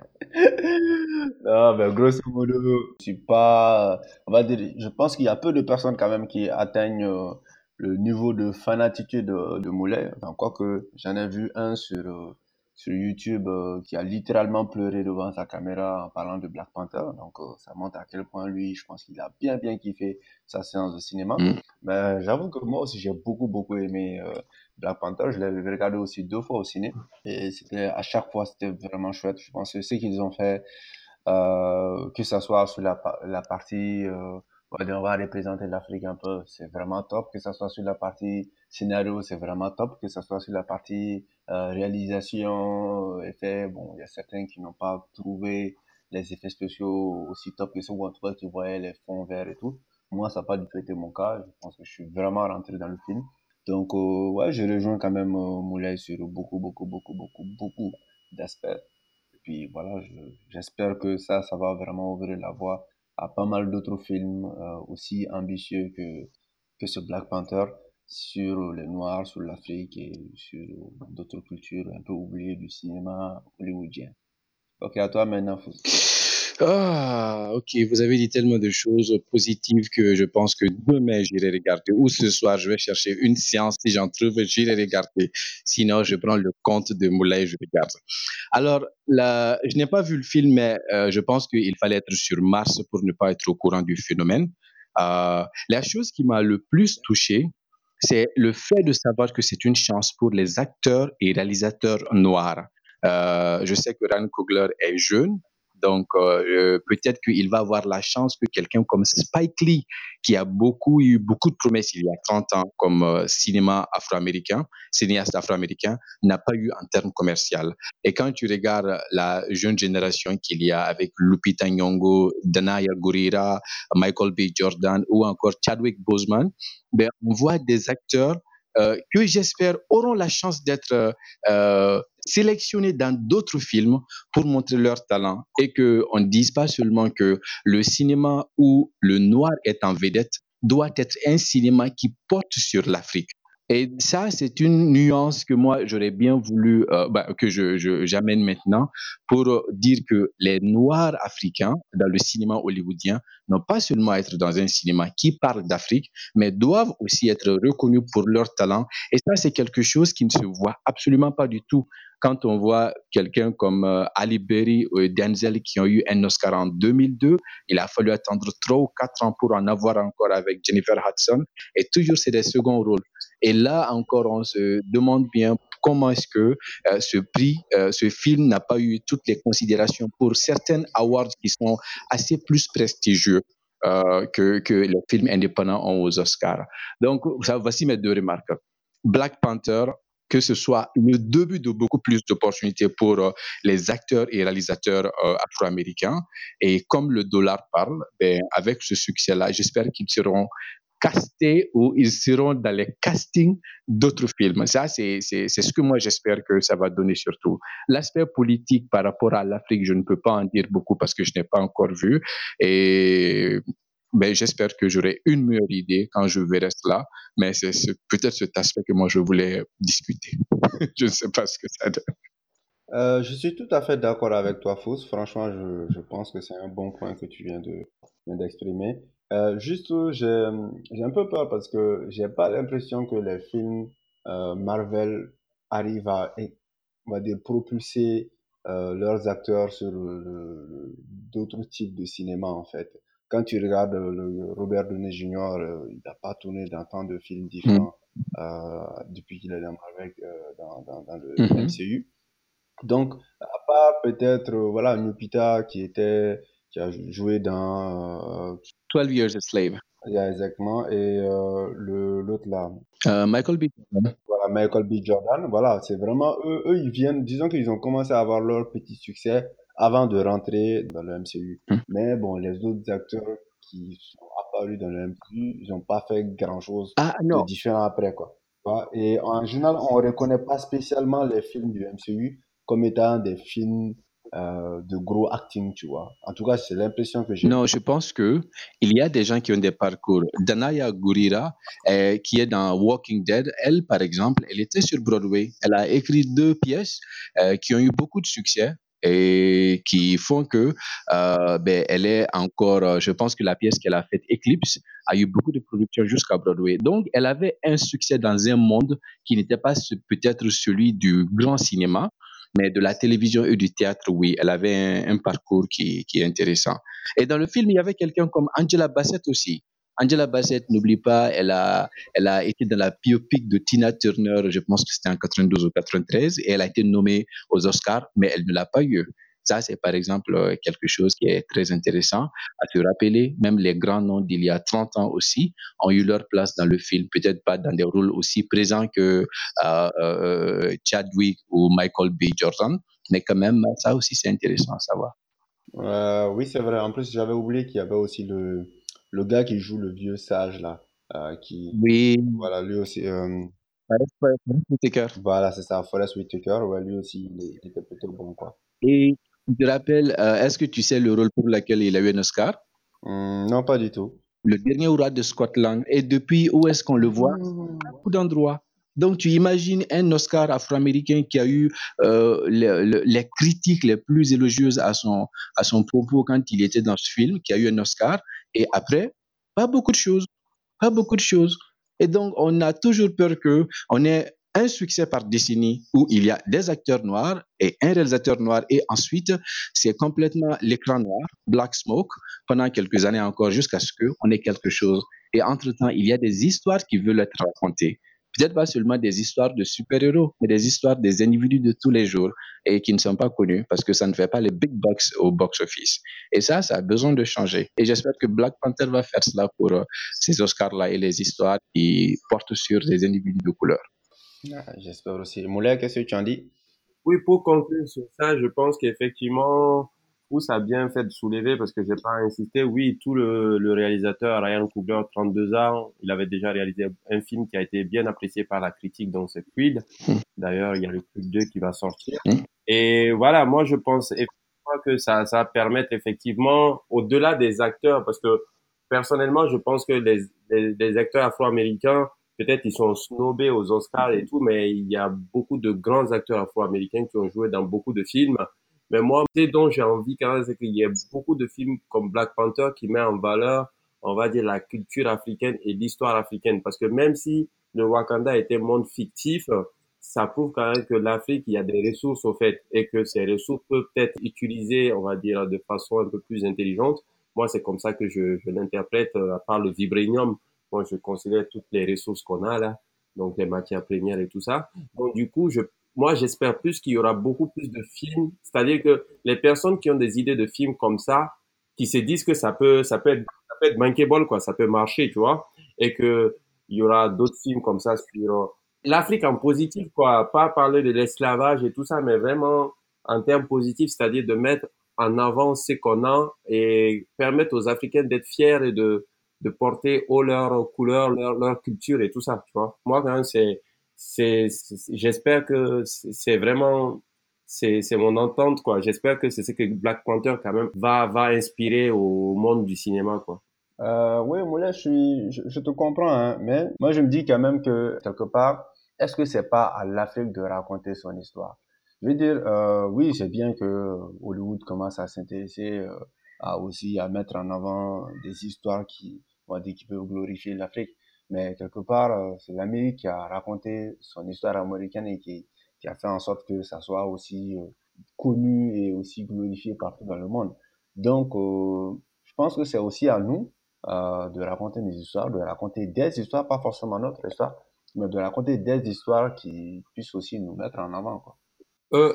Non, ben, grosso modo, je suis pas, on va dire, je pense qu'il y a peu de personnes quand même qui atteignent euh, le niveau de fanatitude de, de Moulay. Enfin, quoique, j'en ai vu un sur, euh, sur YouTube euh, qui a littéralement pleuré devant sa caméra en parlant de Black Panther. Donc, euh, ça montre à quel point lui, je pense qu'il a bien, bien kiffé sa séance de cinéma. Mm. Mais j'avoue que moi aussi, j'ai beaucoup, beaucoup aimé euh, Black Panther. Je l'avais regardé aussi deux fois au ciné. Et c'était, à chaque fois, c'était vraiment chouette. Je pense que ce qu'ils ont fait, euh, que ça soit sur la, la partie, on va on représenter l'Afrique un peu, c'est vraiment top. Que ça soit sur la partie scénario, c'est vraiment top. Que ça soit sur la partie euh, réalisation, euh, effets, bon, il y a certains qui n'ont pas trouvé les effets spéciaux aussi top que ceux où tout cas tu voyais les fonds verts et tout. Moi, ça n'a pas du tout été mon cas. Je pense que je suis vraiment rentré dans le film. Donc, euh, ouais, je rejoins quand même euh, Moulay sur beaucoup, beaucoup, beaucoup, beaucoup, beaucoup d'aspects. Et puis voilà, je- j'espère que ça, ça va vraiment ouvrir la voie à pas mal d'autres films euh, aussi ambitieux que, que ce Black Panther sur les Noirs, sur l'Afrique et sur d'autres cultures un peu oubliées du cinéma hollywoodien. Ok, à toi maintenant. Ah, ok, vous avez dit tellement de choses positives que je pense que demain j'irai regarder ou ce soir je vais chercher une séance si j'en trouve, j'irai regarder. Sinon, je prends le compte de Moulay et je regarde. Alors, je n'ai pas vu le film, mais euh, je pense qu'il fallait être sur Mars pour ne pas être au courant du phénomène. Euh, la chose qui m'a le plus touché, c'est le fait de savoir que c'est une chance pour les acteurs et réalisateurs noirs. Euh, je sais que Ryan Coogler est jeune, donc euh, euh, peut-être qu'il va avoir la chance que quelqu'un comme Spike Lee, qui a beaucoup eu beaucoup de promesses il y a 30 ans comme euh, cinéma afro-américain, cinéaste afro-américain, n'a pas eu en termes commercial. Et quand tu regardes la jeune génération qu'il y a avec Lupita Nyong'o, Danaya Gurira, Michael B. Jordan ou encore Chadwick Boseman, ben, on voit des acteurs que j'espère auront la chance d'être euh, sélectionnés dans d'autres films pour montrer leur talent et que on ne dise pas seulement que le cinéma où le noir est en vedette doit être un cinéma qui porte sur l'Afrique. Et ça, c'est une nuance que moi, j'aurais bien voulu, euh, bah, que je, je, j'amène maintenant pour euh, dire que les Noirs africains dans le cinéma hollywoodien n'ont pas seulement à être dans un cinéma qui parle d'Afrique, mais doivent aussi être reconnus pour leur talent. Et ça, c'est quelque chose qui ne se voit absolument pas du tout quand on voit quelqu'un comme euh, Ali Berry ou Denzel qui ont eu un Oscar en 2002. Il a fallu attendre trois ou quatre ans pour en avoir encore avec Jennifer Hudson. Et toujours, c'est des seconds rôles. Et là encore, on se demande bien comment est-ce que euh, ce prix, euh, ce film n'a pas eu toutes les considérations pour certains awards qui sont assez plus prestigieux. Euh, que, les films indépendants ont aux Oscars. Donc, ça, voici mes deux remarques. Black Panther, que ce soit le début de beaucoup plus d'opportunités pour les acteurs et réalisateurs afro-américains. Et comme le dollar parle, ben, avec ce succès-là, j'espère qu'ils seront castés ou ils seront dans les castings d'autres films. Ça, c'est ce que moi j'espère que ça va donner surtout. L'aspect politique par rapport à l'Afrique, je ne peux pas en dire beaucoup parce que je n'ai pas encore vu. Et ben, j'espère que j'aurai une meilleure idée quand je verrai cela. Mais c'est peut-être cet aspect que moi je voulais discuter. je ne sais pas ce que ça donne. Euh, je suis tout à fait d'accord avec toi, Fous. Franchement, je, je pense que c'est un bon point que tu viens de Euh, juste, j'ai, j'ai un peu peur parce que j'ai pas l'impression que les films euh, Marvel arrivent à, on va dire, propulser euh, leurs acteurs sur le- d'autres types de cinéma, en fait. Quand tu regardes le, Robert Downey Jr., euh, il n'a pas tourné dans tant de films différents euh, depuis qu'il est dans, Marvel, euh, dans, dans, dans le. MCU. Donc, à part peut-être, euh, voilà, Lupita qui était, qui a joué dans, euh, 12 Years a Slave. yeah, exactement, et euh, le l'autre là, Euh, Michael B. Jordan. voilà, Michael B. Jordan, voilà, c'est vraiment eux, eux, ils viennent, disons qu'ils ont commencé à avoir leur petit succès avant de rentrer dans le MCU. Hmm. Mais bon, les autres acteurs qui sont apparus dans le MCU, ils n'ont pas fait grand-chose Ah de différent après, quoi. Et en général, on reconnaît pas spécialement les films du MCU comme étant des films euh, de gros acting, tu vois. En tout cas, c'est l'impression que j'ai. non, je pense que il y a des gens qui ont des parcours. Danaya Gurira, euh, qui est dans Walking Dead, elle, par exemple, elle était sur Broadway. Elle a écrit deux pièces euh, qui ont eu beaucoup de succès et qui font que ben, elle est encore, je pense que la pièce qu'elle a faite, Eclipse, a eu beaucoup de production jusqu'à Broadway. Donc, elle avait un succès dans un monde qui n'était pas peut-être celui du grand cinéma, mais de la télévision et du théâtre, oui, elle avait un, parcours qui, qui est intéressant. Et dans le film, il y avait quelqu'un comme Angela Bassett aussi. Angela Bassett, n'oublie pas, elle a, elle a été dans la biopic de Tina Turner, je pense que c'était en 92 ou 93, et elle a été nommée aux Oscars, mais elle ne l'a pas eu. Ça, c'est par exemple euh, quelque chose qui est très intéressant à se rappeler. Même les grands noms d'il y a 30 ans aussi ont eu leur place dans le film, peut-être pas dans des rôles aussi présents que euh, euh, Chadwick ou Michael B. Jordan, mais quand même, ça aussi, c'est intéressant à savoir. Euh, oui, c'est vrai. En plus, j'avais oublié qu'il y avait aussi le, le gars qui joue le vieux sage, là, qui, Oui, voilà, lui aussi, voilà, c'est ça, Forest Whitaker, ouais, lui aussi, il était plutôt bon, quoi. Et tu te rappelles, euh, est-ce que tu sais le rôle pour lequel il a eu un Oscar? Hum, non, pas du tout. Le dernier roi de Scotland. Et depuis, où est-ce qu'on le voit? Beaucoup d'endroits. Donc, tu imagines un Oscar afro-américain qui a eu euh, le- le- les critiques les plus élogieuses à son, à son propos quand il était dans ce film, qui a eu un Oscar. Et après, pas beaucoup de choses. Pas beaucoup de choses. Et donc, on a toujours peur que on ait un succès par décennie où il y a des acteurs noirs et un réalisateur noir et ensuite c'est complètement l'écran noir, black smoke, pendant quelques années encore jusqu'à ce qu'on ait quelque chose. Et entre-temps, il y a des histoires qui veulent être racontées. Peut-être pas seulement des histoires de super-héros, mais des histoires des individus de tous les jours et qui ne sont pas connus parce que ça ne fait pas les big bucks au box-office. Et ça, ça a besoin de changer. Et j'espère que Black Panther va faire cela pour euh, ces Oscars-là et les histoires qui portent sur des individus de couleur. Ah, J'espère aussi. Moulin, qu'est-ce que tu en dis? Oui, pour conclure sur ça, je pense qu'effectivement, où ça a bien fait de soulever, parce que j'ai pas insisté, oui, tout le, le réalisateur Ryan Coogler, 32 ans, il avait déjà réalisé un film qui a été bien apprécié par la critique, donc c'est Creed. D'ailleurs, il y a le Creed 2 qui va sortir. Mm. Et voilà, moi, je pense effectivement que ça, ça va permettre effectivement, au-delà des acteurs, parce que personnellement, je pense que les, les, les acteurs afro-américains, peut-être ils sont snobés aux Oscars et tout, mais il y a beaucoup de grands acteurs afro-américains qui ont joué dans beaucoup de films. Mais moi, ce dont j'ai envie quand même, c'est qu'il y ait beaucoup de films comme Black Panther qui met en valeur, on va dire, la culture africaine et l'histoire africaine. Parce que même si le Wakanda était un monde fictif, ça prouve quand même que l'Afrique, il y a des ressources au fait et que ces ressources peuvent être utilisées, on va dire, de façon un peu plus intelligente. Moi, c'est comme ça que je, je l'interprète, euh, à part le vibranium. Moi, je considère toutes les ressources qu'on a là, donc les matières premières et tout ça. Donc, du coup, je, moi, j'espère plus qu'il y aura beaucoup plus de films. C'est-à-dire que les personnes qui ont des idées de films comme ça, qui se disent que ça peut, ça peut être, ça peut être bankable, quoi, ça peut marcher, tu vois, et que il y aura d'autres films comme ça sur l'Afrique en positif, quoi, pas parler de l'esclavage et tout ça, mais vraiment en termes positifs, c'est-à-dire de mettre en avant ce qu'on a et permettre aux Africains d'être fiers et de, de porter haut leur couleur, leur, culture et tout ça, tu vois. Moi, quand même, c'est, c'est, j'espère que c'est vraiment, c'est, c'est mon entente, quoi. J'espère que c'est ce que Black Panther, quand même, va, va inspirer au monde du cinéma, quoi. Euh, oui, Moulin, je je, je te comprends, hein, mais moi je me dis quand même que quelque part, est-ce que c'est pas à l'Afrique de raconter son histoire? Je veux dire, euh, oui, c'est bien que Hollywood commence à s'intéresser euh, à aussi à mettre en avant des histoires qui, on va dire, qui peuvent glorifier l'Afrique. Mais quelque part, euh, c'est l'Amérique qui a raconté son histoire américaine et qui, qui a fait en sorte que ça soit aussi euh, connu et aussi glorifié partout dans le monde. Donc, euh, je pense que c'est aussi à nous de raconter des histoires, de raconter des histoires, pas forcément notre histoire, mais de raconter des histoires qui puissent aussi nous mettre en avant, quoi.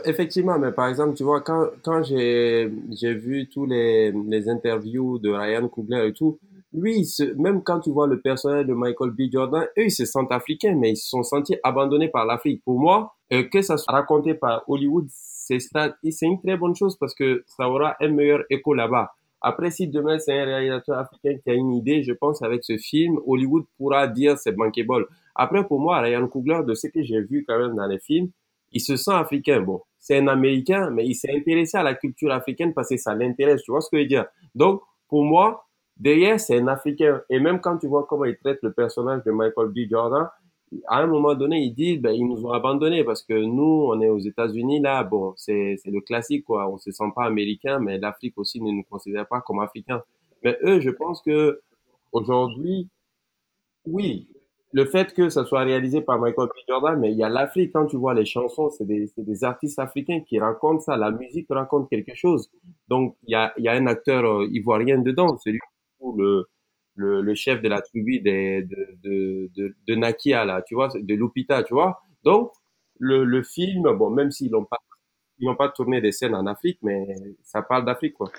Effectivement, mais par exemple, tu vois, quand, quand j'ai, j'ai vu tous les, les interviews de Ryan Coogler et tout, lui, même quand tu vois le personnage de Michael B. Jordan, eux, ils se sentent africains, mais ils se sont sentis abandonnés par l'Afrique. Pour moi, euh, que ça soit raconté par Hollywood, c'est c'est une très bonne chose parce que ça aura un meilleur écho là-bas. Après, si demain c'est un réalisateur africain qui a une idée, je pense avec ce film, Hollywood pourra dire c'est bankable. Après, pour moi, Ryan Coogler, de ce que j'ai vu quand même dans les films, il se sent africain. Bon, c'est un Américain, mais il s'est intéressé à la culture africaine parce que ça l'intéresse. Tu vois ce que je veux dire? Donc, pour moi, derrière, c'est un Africain. Et même quand tu vois comment il traite le personnage de Michael B. Jordan, à un moment donné, il dit, ben, ils nous ont abandonnés parce que nous, on est aux États-Unis, là, bon, c'est, le classique, quoi. On se sent pas américain, mais l'Afrique aussi ne nous considère pas comme africains. Mais eux, je pense que aujourd'hui, oui, le fait que ça soit réalisé par Michael B. Jordan, mais il y a l'Afrique, quand tu vois les chansons, c'est des, artistes africains qui racontent ça, la musique raconte quelque chose. Donc, il y a, il y a un acteur euh, ivoirien dedans, celui le, le, chef de la tribu de, de, de, de Nakia, là, tu vois, de Lupita, tu vois. Donc, le, le film, bon, même s'ils n'ont pas, pas tourné des scènes en Afrique, mais ça parle d'Afrique, quoi.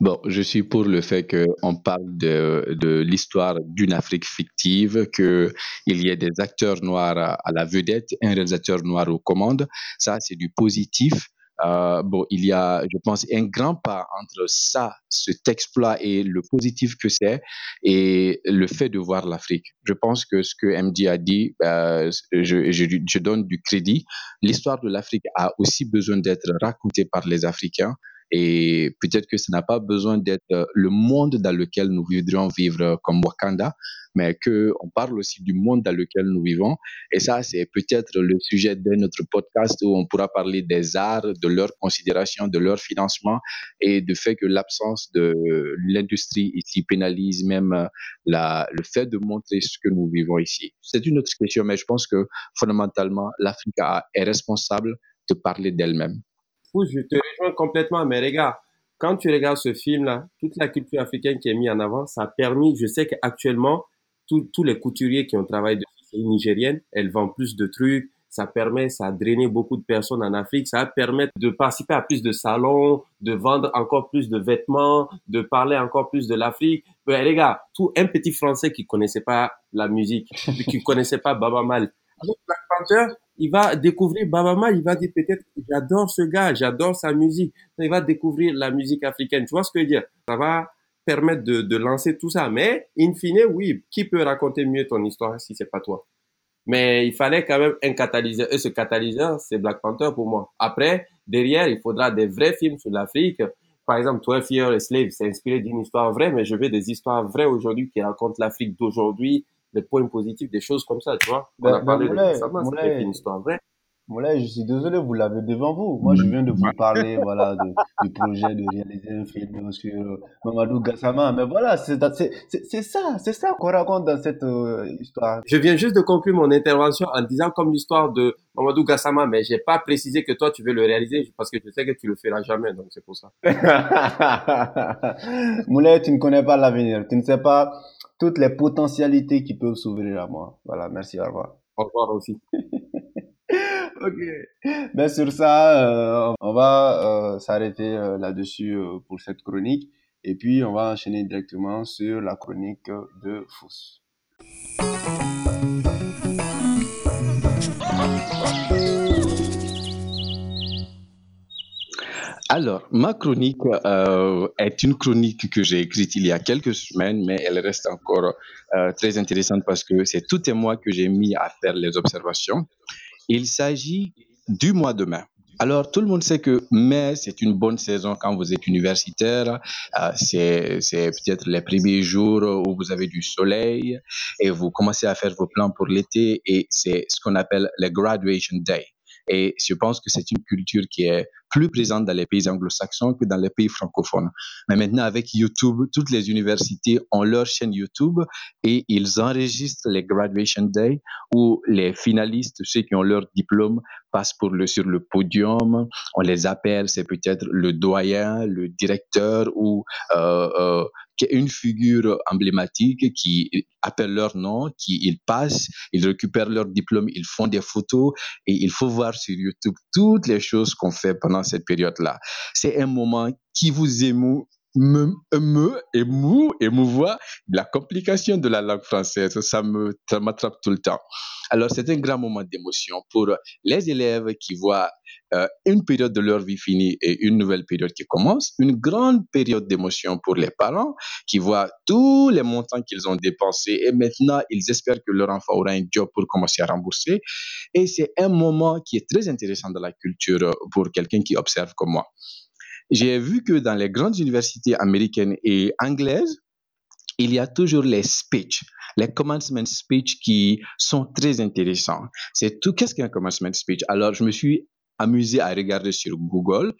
Bon, je suis pour le fait qu'on parle de, de l'histoire d'une Afrique fictive, qu'il y ait des acteurs noirs à, la vedette, un réalisateur noir aux commandes. Ça, c'est du positif. Euh, bon, il y a, je pense, un grand pas entre ça, cet exploit et le positif que c'est, et le fait de voir l'Afrique. Je pense que ce que MD a dit, euh, je donne du crédit. L'histoire de l'Afrique a aussi besoin d'être racontée par les Africains. Et peut-être que ça n'a pas besoin d'être le monde dans lequel nous voudrions vivre comme Wakanda, mais qu'on parle aussi du monde dans lequel nous vivons. Et ça, c'est peut-être le sujet de notre podcast où on pourra parler des arts, de leur considération, de leur financement et du fait que l'absence de l'industrie ici pénalise même la, le fait de montrer ce que nous vivons ici. C'est une autre question, mais je pense que fondamentalement, l'Afrique est responsable de parler d'elle-même. Je te rejoins complètement, mais regarde, quand tu regardes ce film-là, toute la culture africaine qui est mise en avant, ça a permis, je sais qu'actuellement, tous les couturiers qui ont travaillé de nigérienne, elles vendent plus de trucs, ça permet, ça a drainé beaucoup de personnes en Afrique, ça permet de participer à plus de salons, de vendre encore plus de vêtements, de parler encore plus de l'Afrique. Mais gars, tout un petit Français qui connaissait pas la musique, qui connaissait pas Baba Mal, Black Panther, il va découvrir Baba Mal, il va dire peut-être, j'adore ce gars, j'adore sa musique. Il va découvrir la musique africaine. Tu vois ce que je veux dire? Ça va permettre de, de lancer tout ça. Mais, in fine, oui, qui peut raconter mieux ton histoire si c'est pas toi? Mais il fallait quand même un catalyseur. Et ce catalyseur, c'est Black Panther pour moi. Après, derrière, il faudra des vrais films sur l'Afrique. Par exemple, 12 Years a Slave, c'est inspiré d'une histoire vraie, mais je veux des histoires vraies aujourd'hui qui racontent l'Afrique d'aujourd'hui, les points positifs, des choses comme ça, tu vois. On Ben, a ben, parlé de c'était Moulay, une histoire vraie. Moulay, je suis désolé, vous l'avez devant vous. Moi, je viens de vous parler, voilà, du projet de réaliser un film sur euh, Mamadou Gassama. Mais voilà, c'est c'est- c'est- c'est ça, c'est ça qu'on raconte dans cette euh, histoire. Je viens juste de conclure mon intervention en disant comme l'histoire de Mamadou Gassama, mais j'ai pas précisé que toi tu veux le réaliser parce que je sais que tu le feras jamais, donc c'est pour ça. Moulay, tu ne connais pas l'avenir. Tu ne sais pas toutes les potentialités qui peuvent s'ouvrir à moi. Voilà, merci, au revoir. Au revoir aussi. Ok. Ben sur ça, euh, on va euh, s'arrêter euh, là-dessus euh, pour cette chronique. Et puis, on va enchaîner directement sur la chronique de Fous. Alors, ma chronique euh, est une chronique que j'ai écrite il y a quelques semaines, mais elle reste encore euh, très intéressante parce que c'est tout et moi que j'ai mis à faire les observations. Il s'agit du mois de mai. Alors, tout le monde sait que mai, c'est une bonne saison quand vous êtes universitaire. Euh, c'est c'est peut-être les premiers jours où vous avez du soleil et vous commencez à faire vos plans pour l'été et c'est ce qu'on appelle le graduation day. Et je pense que c'est une culture qui est plus présente dans les pays anglo-saxons que dans les pays francophones. Mais maintenant, avec YouTube, toutes les universités ont leur chaîne YouTube et ils enregistrent les graduation day où les finalistes, ceux qui ont leur diplôme, passent sur le podium. On les appelle, c'est peut-être le doyen, le directeur ou euh, euh, une figure emblématique qui appelle leur nom, qui ils passent, ils récupèrent leur diplôme, ils font des photos et il faut voir sur YouTube toutes les choses qu'on fait pendant cette période-là. C'est un moment qui vous émeut me, me émou, émouvoir la complication de la langue française. Ça me, ça m'attrape tout le temps. Alors, c'est un grand moment d'émotion pour les élèves qui voient euh, une période de leur vie finie et une nouvelle période qui commence, une grande période d'émotion pour les parents qui voient tous les montants qu'ils ont dépensés et maintenant ils espèrent que leur enfant aura un job pour commencer à rembourser. Et c'est un moment qui est très intéressant dans la culture pour quelqu'un qui observe comme moi. J'ai vu que dans les grandes universités américaines et anglaises, il y a toujours les speeches, les commencement speech qui sont très intéressants. C'est tout, qu'est-ce qu'un commencement speech? Alors, je me suis amusé à regarder sur Google.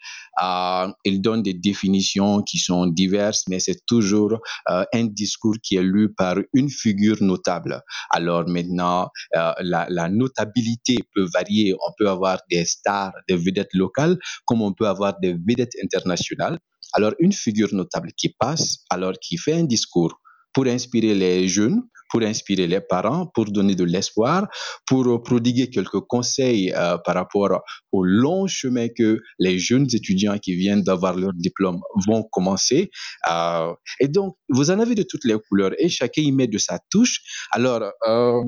Euh, il donne des définitions qui sont diverses, mais c'est toujours euh, un discours qui est lu par une figure notable. Alors maintenant, euh, la, la, notabilité peut varier. On peut avoir des stars, des vedettes locales, comme on peut avoir des vedettes internationales. Alors une figure notable qui passe, alors qui fait un discours pour inspirer les jeunes, pour inspirer les parents, pour donner de l'espoir, pour prodiguer quelques conseils euh, par rapport au long chemin que les jeunes étudiants qui viennent d'avoir leur diplôme vont commencer. Euh, et donc, vous en avez de toutes les couleurs et chacun y met de sa touche. Alors, euh,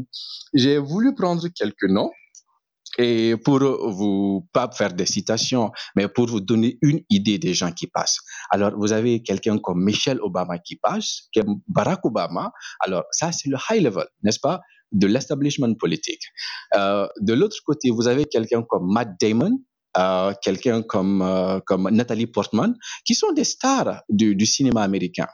j'ai voulu prendre quelques noms et pour vous, pas faire des citations, mais pour vous donner une idée des gens qui passent. Alors, vous avez quelqu'un comme Michelle Obama qui passe, qui est Barack Obama. Alors, ça, c'est le high level, n'est-ce pas, de l'establishment politique. Euh, de l'autre côté, vous avez quelqu'un comme Matt Damon, quelqu'un comme, euh, comme Nathalie Portman, qui sont des stars du, du, cinéma américain.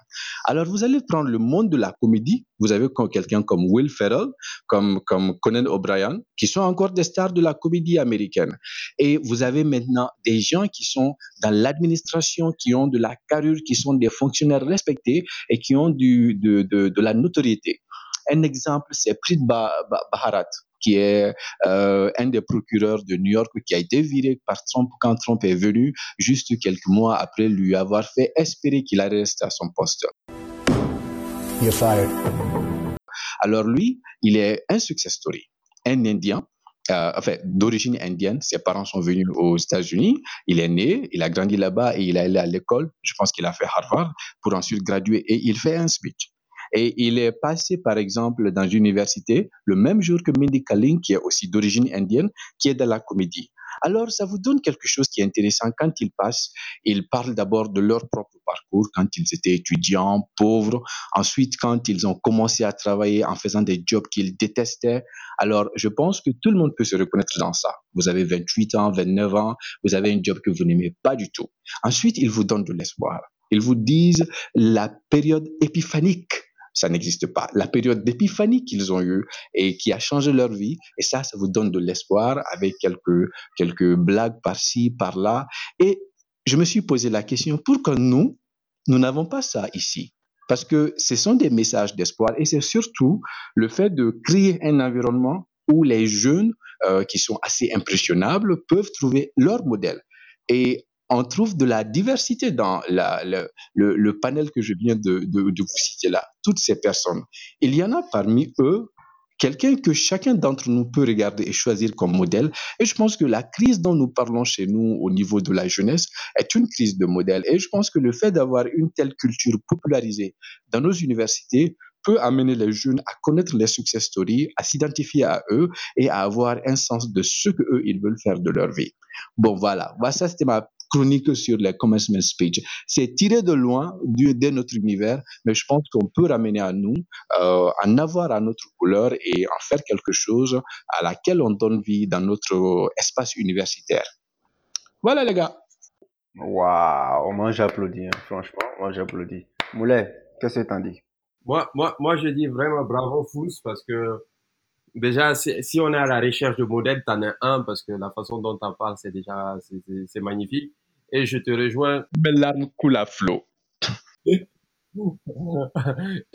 Alors, vous allez prendre le monde de la comédie, vous avez quelqu'un comme Will Ferrell, comme, comme Conan O'Brien, qui sont encore des stars de la comédie américaine. Et vous avez maintenant des gens qui sont dans l'administration, qui ont de la carrure, qui sont des fonctionnaires respectés et qui ont du, de, de, de la notoriété. Un exemple, c'est Prit Baharat qui est euh, un des procureurs de New York qui a été viré par Trump quand Trump est venu juste quelques mois après lui avoir fait espérer qu'il allait rester à son poste. You're fired. Alors lui, il est un success story, un Indien euh, enfin, d'origine indienne. Ses parents sont venus aux États-Unis. Il est né, il a grandi là-bas et il est allé à l'école. Je pense qu'il a fait Harvard pour ensuite graduer et il fait un speech. Et il est passé, par exemple, dans une université le même jour que Mindy Kaling, qui est aussi d'origine indienne, qui est dans la comédie. Alors, ça vous donne quelque chose qui est intéressant quand ils passent. Ils parlent d'abord de leur propre parcours quand ils étaient étudiants, pauvres. Ensuite, quand ils ont commencé à travailler en faisant des jobs qu'ils détestaient. Alors, je pense que tout le monde peut se reconnaître dans ça. Vous avez 28 ans, 29 ans, vous avez un job que vous n'aimez pas du tout. Ensuite, ils vous donnent de l'espoir. Ils vous disent la période épiphanique ça n'existe pas. La période d'épiphanie qu'ils ont eue et qui a changé leur vie, et ça, ça vous donne de l'espoir avec quelques, quelques blagues par-ci, par-là. Et je me suis posé la question, pourquoi nous, nous n'avons pas ça ici Parce que ce sont des messages d'espoir et c'est surtout le fait de créer un environnement où les jeunes euh, qui sont assez impressionnables peuvent trouver leur modèle. Et on trouve de la diversité dans le, panel que je viens de, de, vous citer là. Toutes ces personnes. Il y en a parmi eux quelqu'un que chacun d'entre nous peut regarder et choisir comme modèle. Et je pense que la crise dont nous parlons chez nous au niveau de la jeunesse est une crise de modèle. Et je pense que le fait d'avoir une telle culture popularisée dans nos universités peut amener les jeunes à connaître les success stories, à s'identifier à eux et à avoir un sens de ce que eux ils veulent faire de leur vie. Bon voilà, voilà ça c'était ma chronique sur les commencement speech. C'est tiré de loin du, de notre univers, mais je pense qu'on peut ramener à nous, euh, en avoir à notre couleur et en faire quelque chose à laquelle on donne vie dans notre espace universitaire. Voilà les gars. Waouh, moi j'applaudis, hein, franchement, moi j'applaudis. Moulet, qu'est-ce que t'en dis? Moi, moi, moi, je dis vraiment bravo Fous parce que déjà, si, on est à la recherche de modèles, t'en as un parce que la façon dont t'en parles, c'est déjà, c'est magnifique. Et je te rejoins. Belle larme coule à flot. et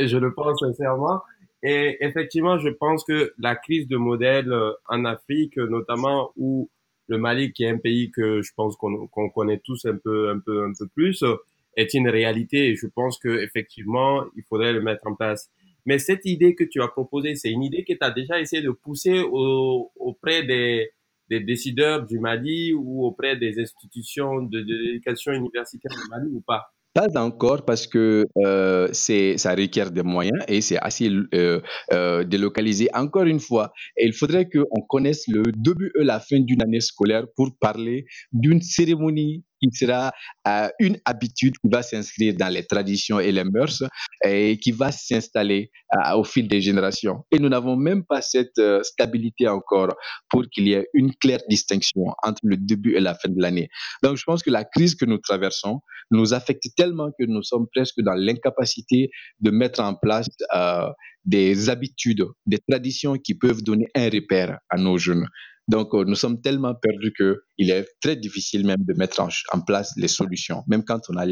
je le pense sincèrement. Et effectivement, je pense que la crise de modèles euh, en Afrique, notamment où le Mali, qui est un pays que je pense qu'on connaît tous un peu, un peu, un peu plus, est une réalité. Et je pense que effectivement, il faudrait le mettre en place. Mais cette idée que tu as proposée, c'est une idée que tu as déjà essayé de pousser auprès des, des, décideurs du Mali ou auprès des institutions de, l'éducation universitaire du Mali ou pas? Pas encore parce que euh, ça requiert des moyens et c'est assez euh, euh, délocalisé. Encore une fois, il faudrait qu'on connaisse le début et la fin d'une année scolaire pour parler d'une cérémonie qui sera euh, une habitude qui va s'inscrire dans les traditions et les mœurs et qui va s'installer euh, au fil des générations. Et nous n'avons même pas cette euh, stabilité encore pour qu'il y ait une claire distinction entre le début et la fin de l'année. Donc je pense que la crise que nous traversons nous affecte tellement que nous sommes presque dans l'incapacité de mettre en place des habitudes, des traditions qui peuvent donner un repère à nos jeunes. Donc, euh, nous sommes tellement perdus qu'il est très difficile même de mettre en, place les solutions, même quand on a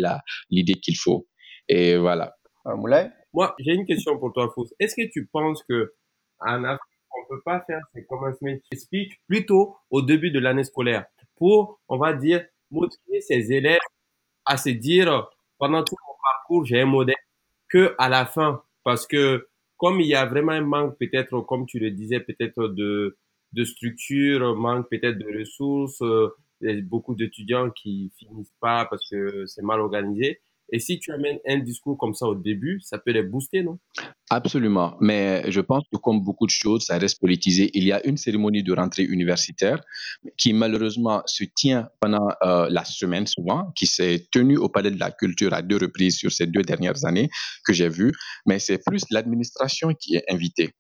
l'idée qu'il faut. Et voilà. Euh, Moulay? Moi, j'ai une question pour toi, Fous. Est-ce que tu penses que en Afrique, on peut pas faire ces commencement speech plutôt au début de l'année scolaire pour, on va dire, motiver ses élèves à se dire pendant tout mon parcours, j'ai un modèle que à la fin, parce que comme il y a vraiment un manque peut-être, comme tu le disais, peut-être de de structure, manque peut-être de ressources, euh, a beaucoup d'étudiants qui finissent pas parce que c'est mal organisé. Et si tu amènes un discours comme ça au début, ça peut les booster, non? Absolument. Mais je pense que comme beaucoup de choses, ça reste politisé. Il y a une cérémonie de rentrée universitaire qui malheureusement se tient pendant euh, la semaine souvent, qui s'est tenue au Palais de la Culture à deux reprises sur ces deux dernières années que j'ai vues. Mais c'est plus l'administration qui est invitée.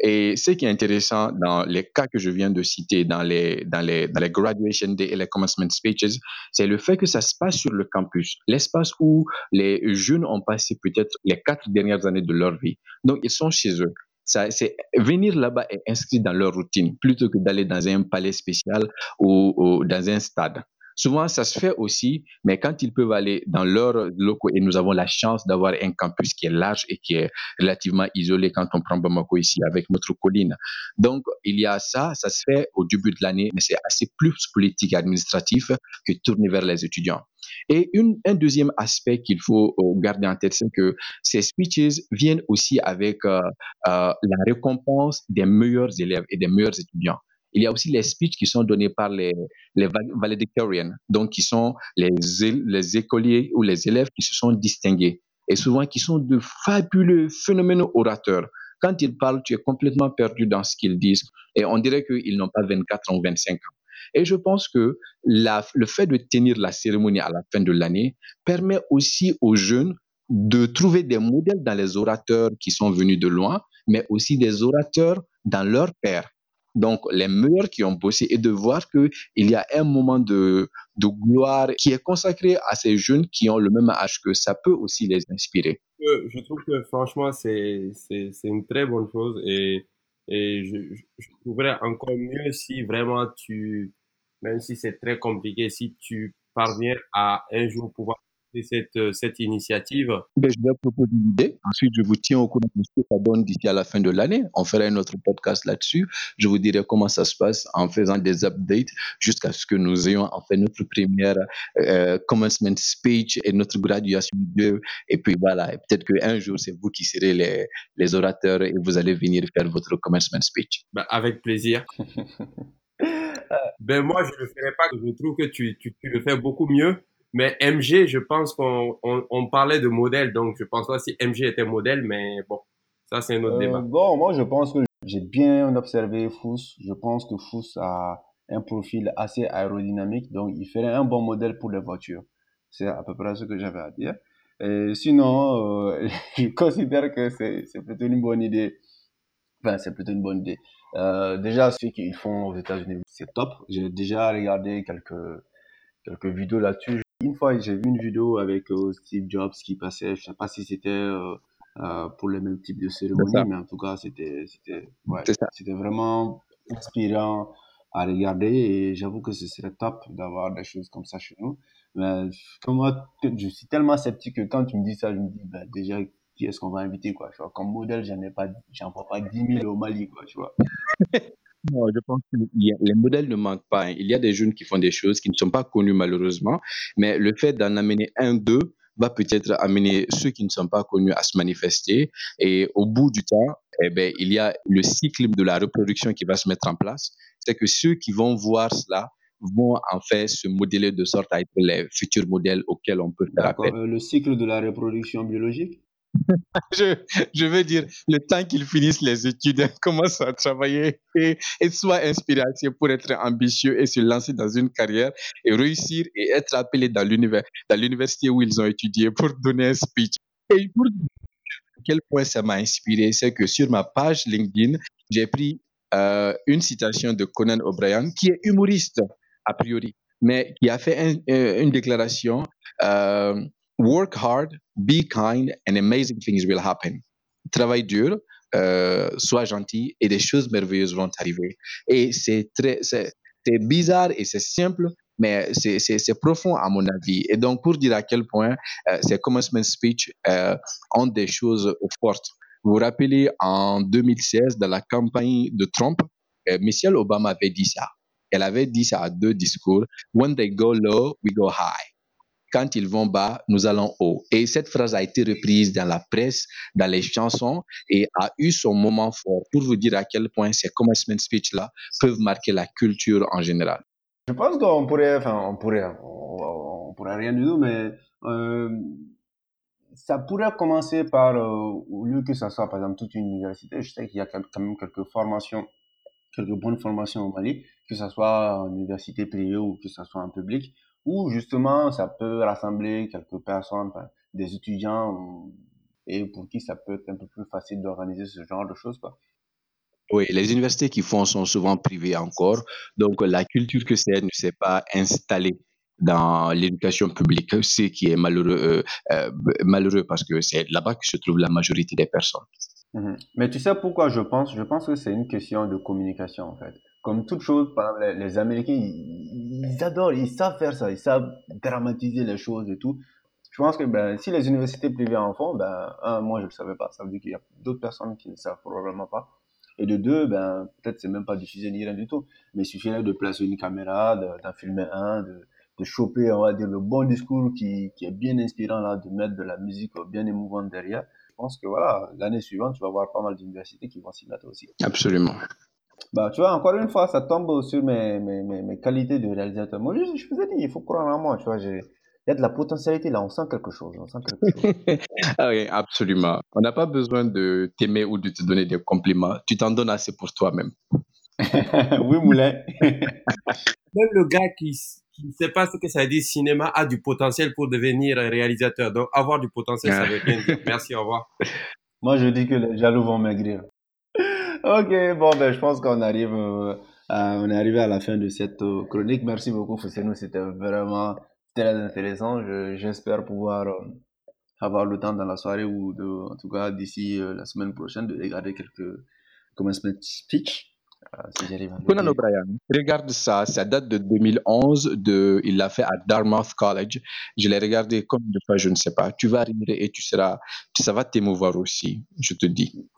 Et ce qui est intéressant dans les cas que je viens de citer, dans les, dans les, dans les graduation day et les commencement speeches, c'est le fait que ça se passe sur le campus, l'espace où les jeunes ont passé peut-être les quatre dernières années de leur vie. Donc, ils sont chez eux. Ça, c'est venir là-bas et inscrit dans leur routine plutôt que d'aller dans un palais spécial ou dans un stade. Souvent, ça se fait aussi, mais quand ils peuvent aller dans leurs locaux, et nous avons la chance d'avoir un campus qui est large et qui est relativement isolé quand on prend Bamako ici avec notre colline. Donc, il y a ça, ça se fait au début de l'année, mais c'est assez plus politique et administratif que tourner vers les étudiants. Et un deuxième aspect qu'il faut euh, garder en tête, c'est que ces speeches viennent aussi avec euh, euh, la récompense des meilleurs élèves et des meilleurs étudiants. Il y a aussi les speeches qui sont donnés par les, les valedictorians, donc qui sont les, les écoliers ou les élèves qui se sont distingués et souvent qui sont de fabuleux phénoménaux orateurs. Quand ils parlent, tu es complètement perdu dans ce qu'ils disent et on dirait qu'ils n'ont pas 24 ans ou 25 ans. Et je pense que le fait de tenir la cérémonie à la fin de l'année permet aussi aux jeunes de trouver des modèles dans les orateurs qui sont venus de loin, mais aussi des orateurs dans leur père donc les meilleurs qui ont bossé et de voir qu'il y a un moment de, gloire qui est consacré à ces jeunes qui ont le même âge que ça peut aussi les inspirer. Je trouve que franchement, c'est une très bonne chose et, et je trouverais encore mieux si vraiment tu, même si c'est très compliqué, si tu parviens à un jour pouvoir cette, euh, cette initiative ben, Je vais proposer une idée. Ensuite, je vous tiens au courant de ce que ça donne d'ici à la fin de l'année. On fera un autre podcast là-dessus. Je vous dirai comment ça se passe en faisant des updates jusqu'à ce que nous ayons en fait notre première euh, commencement speech et notre graduation de. Et puis voilà, peut-être qu'un jour, c'est vous qui serez les, les orateurs et vous allez venir faire votre commencement speech. Ben, avec plaisir. ben moi, je ne le ferai pas. Je trouve que tu, tu, tu le fais beaucoup mieux. Mais MG, je pense qu'on on, on, parlait de modèle, donc je pense pas si MG était modèle, mais bon, ça c'est un autre euh, débat. Bon, moi je pense que j'ai bien observé Fous. Je pense que Fous a un profil assez aérodynamique, donc il ferait un bon modèle pour les voitures. C'est à peu près ce que j'avais à dire. Et sinon, euh, je considère que c'est plutôt une bonne idée. Enfin, c'est plutôt une bonne idée. Euh, déjà, ce qu'ils font aux États-Unis, c'est top. J'ai déjà regardé quelques quelques vidéos là-dessus. Une fois, j'ai vu une vidéo avec euh, Steve Jobs qui passait, je sais pas si c'était euh, euh, pour le même type de cérémonie, mais en tout cas, c'était ouais, vraiment inspirant à regarder et j'avoue que ce serait top d'avoir des choses comme ça chez nous. Mais moi, je suis tellement sceptique que quand tu me dis ça, je me dis ben, déjà qui est-ce qu'on va inviter quoi? Tu vois, comme modèle, j'en ai pas, j'en vois pas 10 000 au Mali quoi, tu vois? Non, je pense que les modèles ne manquent pas. Hein. Il y a des jeunes qui font des choses qui ne sont pas connus malheureusement, mais le fait d'en amener un, deux, va peut-être amener ceux qui ne sont pas connus à se manifester. Et au bout du temps, eh ben, il y a le cycle de la reproduction qui va se mettre en place. C'est que ceux qui vont voir cela vont en fait se modeler de sorte à être les futurs modèles auxquels on peut faire appel. Euh, le cycle de la reproduction biologique? je, veux dire, le temps qu'ils finissent les études, commencent à travailler et, et soient inspirés pour être ambitieux et se lancer dans une carrière et réussir et être appelés dans l'université où ils ont étudié pour donner un speech. Et pour quel point ça m'a inspiré, c'est que sur ma page LinkedIn, j'ai pris euh, une citation de Conan O'Brien, qui est humoriste a priori, mais qui a fait une déclaration. Euh, work hard, be kind, and amazing things will happen. Travaille dur, euh, sois gentil, et des choses merveilleuses vont arriver. Et c'est très, c'est, bizarre et c'est simple, mais c'est, c'est, profond à mon avis. Et donc, pour dire à quel point euh, ces commencement speech euh, ont des choses fortes. Vous vous rappelez, en 2016, dans la campagne de Trump, euh, Michelle Obama avait dit ça. Elle avait dit ça à deux discours. When they go low, we go high quand ils vont bas, nous allons haut. Et cette phrase a été reprise dans la presse, dans les chansons et a eu son moment fort pour vous dire à quel point ces commencement speech-là peuvent marquer la culture en général. Je pense qu'on pourrait, enfin, on pourrait, on, pourrait rien du tout, mais euh, ça pourrait commencer par, euh, au lieu que ça soit par exemple toute une université, je sais qu'il y a quand même quelques formations, quelques bonnes formations au Mali, que ce soit en université privée ou que ce soit en public, où justement ça peut rassembler quelques personnes, des étudiants, et pour qui ça peut être un peu plus facile d'organiser ce genre de choses. Quoi. Oui, les universités qui font sont souvent privées encore, donc la culture que c'est ne s'est pas installée dans l'éducation publique, ce qui est malheureux, euh, euh, malheureux parce que c'est là-bas que se trouve la majorité des personnes. Mmh Mais tu sais pourquoi je pense? Je pense que c'est une question de communication en fait comme toute chose, par exemple, les, Américains, ils, adorent, ils savent faire ça, ils savent dramatiser les choses et tout. Je pense que ben, si les universités privées en font, ben, un, moi je ne le savais pas, ça veut dire qu'il y a d'autres personnes qui ne savent probablement pas. Et de deux, ben, peut-être c'est même pas diffusé ni rien du tout, mais il suffirait de placer une caméra, d'en filmer un, de, choper, on va dire, le bon discours qui, qui est bien inspirant là, de mettre de la musique bien émouvante derrière. Je pense que voilà, l'année suivante, tu vas voir pas mal d'universités qui vont s'y mettre aussi. Absolument. Bah, tu vois, encore une fois, ça tombe sur mes, mes, mes, mes qualités de réalisateur. Moi, je, je vous ai dit, il faut croire en moi, tu vois. Il y a de la potentialité là, on sent quelque chose. On sent quelque chose. ah oui, absolument. On n'a pas besoin de t'aimer ou de te donner des compliments. Tu t'en donnes assez pour toi-même. oui, Moulin. Même le gars qui ne sait pas ce que ça dit cinéma a du potentiel pour devenir réalisateur. Donc, avoir du potentiel, ça veut bien dire. Merci, au revoir. Moi, je dis que les jaloux vont maigrir. Ok, bon, ben, je pense qu'on arrive, euh, on est arrivé à la fin de cette euh, chronique. Merci beaucoup, Fousseinou. C'était vraiment très intéressant. J'espère pouvoir euh, avoir le temps dans la soirée ou de, en tout cas d'ici la semaine prochaine de regarder quelques commencement speech. si à Conan O'Brien, regarde ça, ça date de 2011, de, il l'a fait à Dartmouth College. Je l'ai regardé comme de fois, je ne sais pas. Tu vas arriver et tu seras, ça va t'émouvoir aussi, je te dis.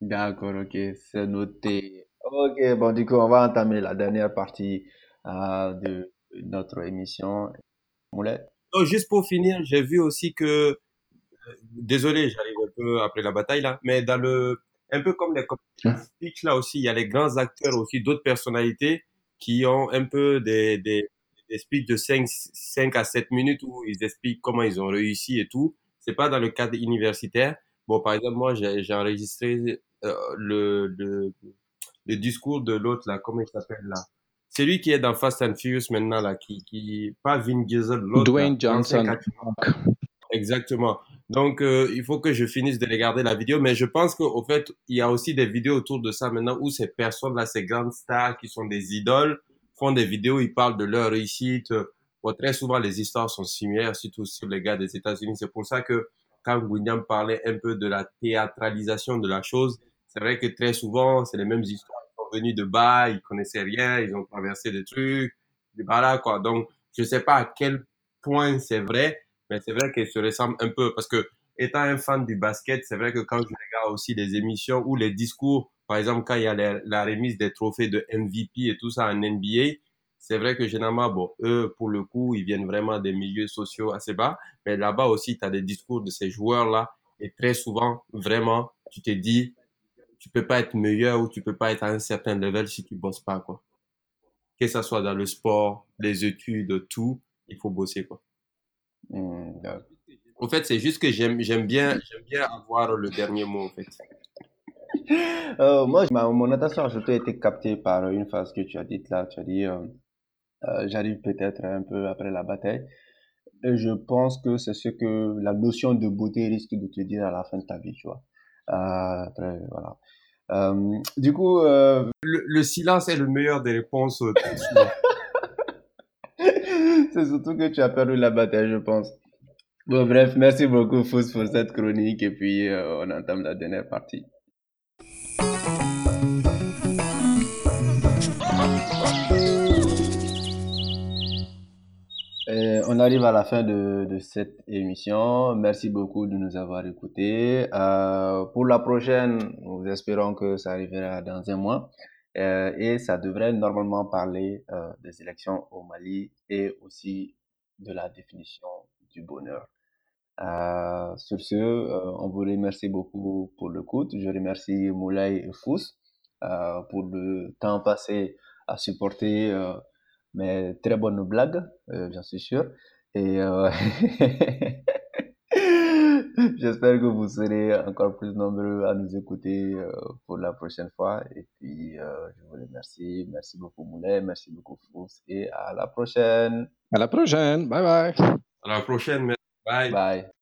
D'accord, ok, c'est noté. Ok, bon, du coup, on va entamer la dernière partie euh, de notre émission. Moulet? Oh, juste pour finir, j'ai vu aussi que, euh, désolé, j'arrive un peu après la bataille là, mais dans le, un peu comme les speech là aussi, il y a les grands acteurs aussi, d'autres personnalités qui ont un peu des, des, des speeches de 5, 5 à 7 minutes où ils expliquent comment ils ont réussi et tout. C'est pas dans le cadre universitaire. Bon, par exemple, moi, j'ai enregistré euh, le, le, le, discours de l'autre, là, comment il s'appelle, là? C'est lui qui est dans Fast and Furious maintenant, là, qui, qui pas Vin Diesel, l'autre. Dwayne Johnson. Exactement. Donc, euh, il faut que je finisse de regarder la vidéo, mais je pense qu'au fait, il y a aussi des vidéos autour de ça maintenant où ces personnes-là, ces grandes stars qui sont des idoles, font des vidéos, ils parlent de leur réussite. Bon, très souvent, les histoires sont similaires, surtout sur les gars des États-Unis. C'est pour ça que quand William parlait un peu de la théâtralisation de la chose, c'est vrai que très souvent, c'est les mêmes histoires. Ils sont venus de bas, ils connaissaient rien, ils ont traversé des trucs, voilà quoi. Donc, je sais pas à quel point c'est vrai, mais c'est vrai qu'ils se ressemblent un peu parce que étant un fan du basket, c'est vrai que quand je regarde aussi les émissions ou les discours, par exemple quand il y a la, remise des trophées de MVP et tout ça en NBA, c'est vrai que généralement, bon, eux, pour le coup, ils viennent vraiment des milieux sociaux assez bas, mais là-bas aussi, tu as des discours de ces joueurs-là, et très souvent, vraiment, tu te dis, tu peux pas être meilleur ou tu peux pas être à un certain level si tu bosses pas, quoi. Que ce soit dans le sport, les études, tout, il faut bosser, quoi. Mmh, en fait, c'est juste que j'aime, j'aime bien, j'aime bien avoir le dernier mot, en fait. Euh, moi, mon attention a surtout été captée par une phrase que tu as dite là. Tu as dit, euh, euh, j'arrive peut-être un peu après la bataille. Et je pense que c'est ce que la notion de beauté risque de te dire à la fin de ta vie, tu vois. après, voilà. du coup, le, le, silence est le meilleur des réponses. c'est surtout que tu as perdu la bataille, je pense. Bon, bref, merci beaucoup, Fous, pour cette chronique. Et puis, euh, on entame la dernière partie. On arrive à la fin de, cette émission. Merci beaucoup de nous avoir écoutés. Euh, pour la prochaine, nous espérons que ça arrivera dans un mois. Euh, et ça devrait normalement parler euh, des élections au Mali et aussi de la définition du bonheur. Sur ce, on vous remercie beaucoup pour l'écoute. Je remercie Moulay et Fous pour le temps passé à supporter euh, mes très bonnes blagues, j'en suis sûr. Et J'espère que vous serez encore plus nombreux à nous écouter euh, pour la prochaine fois. Et puis, euh, je vous remercie. Merci beaucoup, Moulin. Merci beaucoup, Fous. Et à la prochaine. À la prochaine. Bye bye. À la prochaine. Bye. Bye.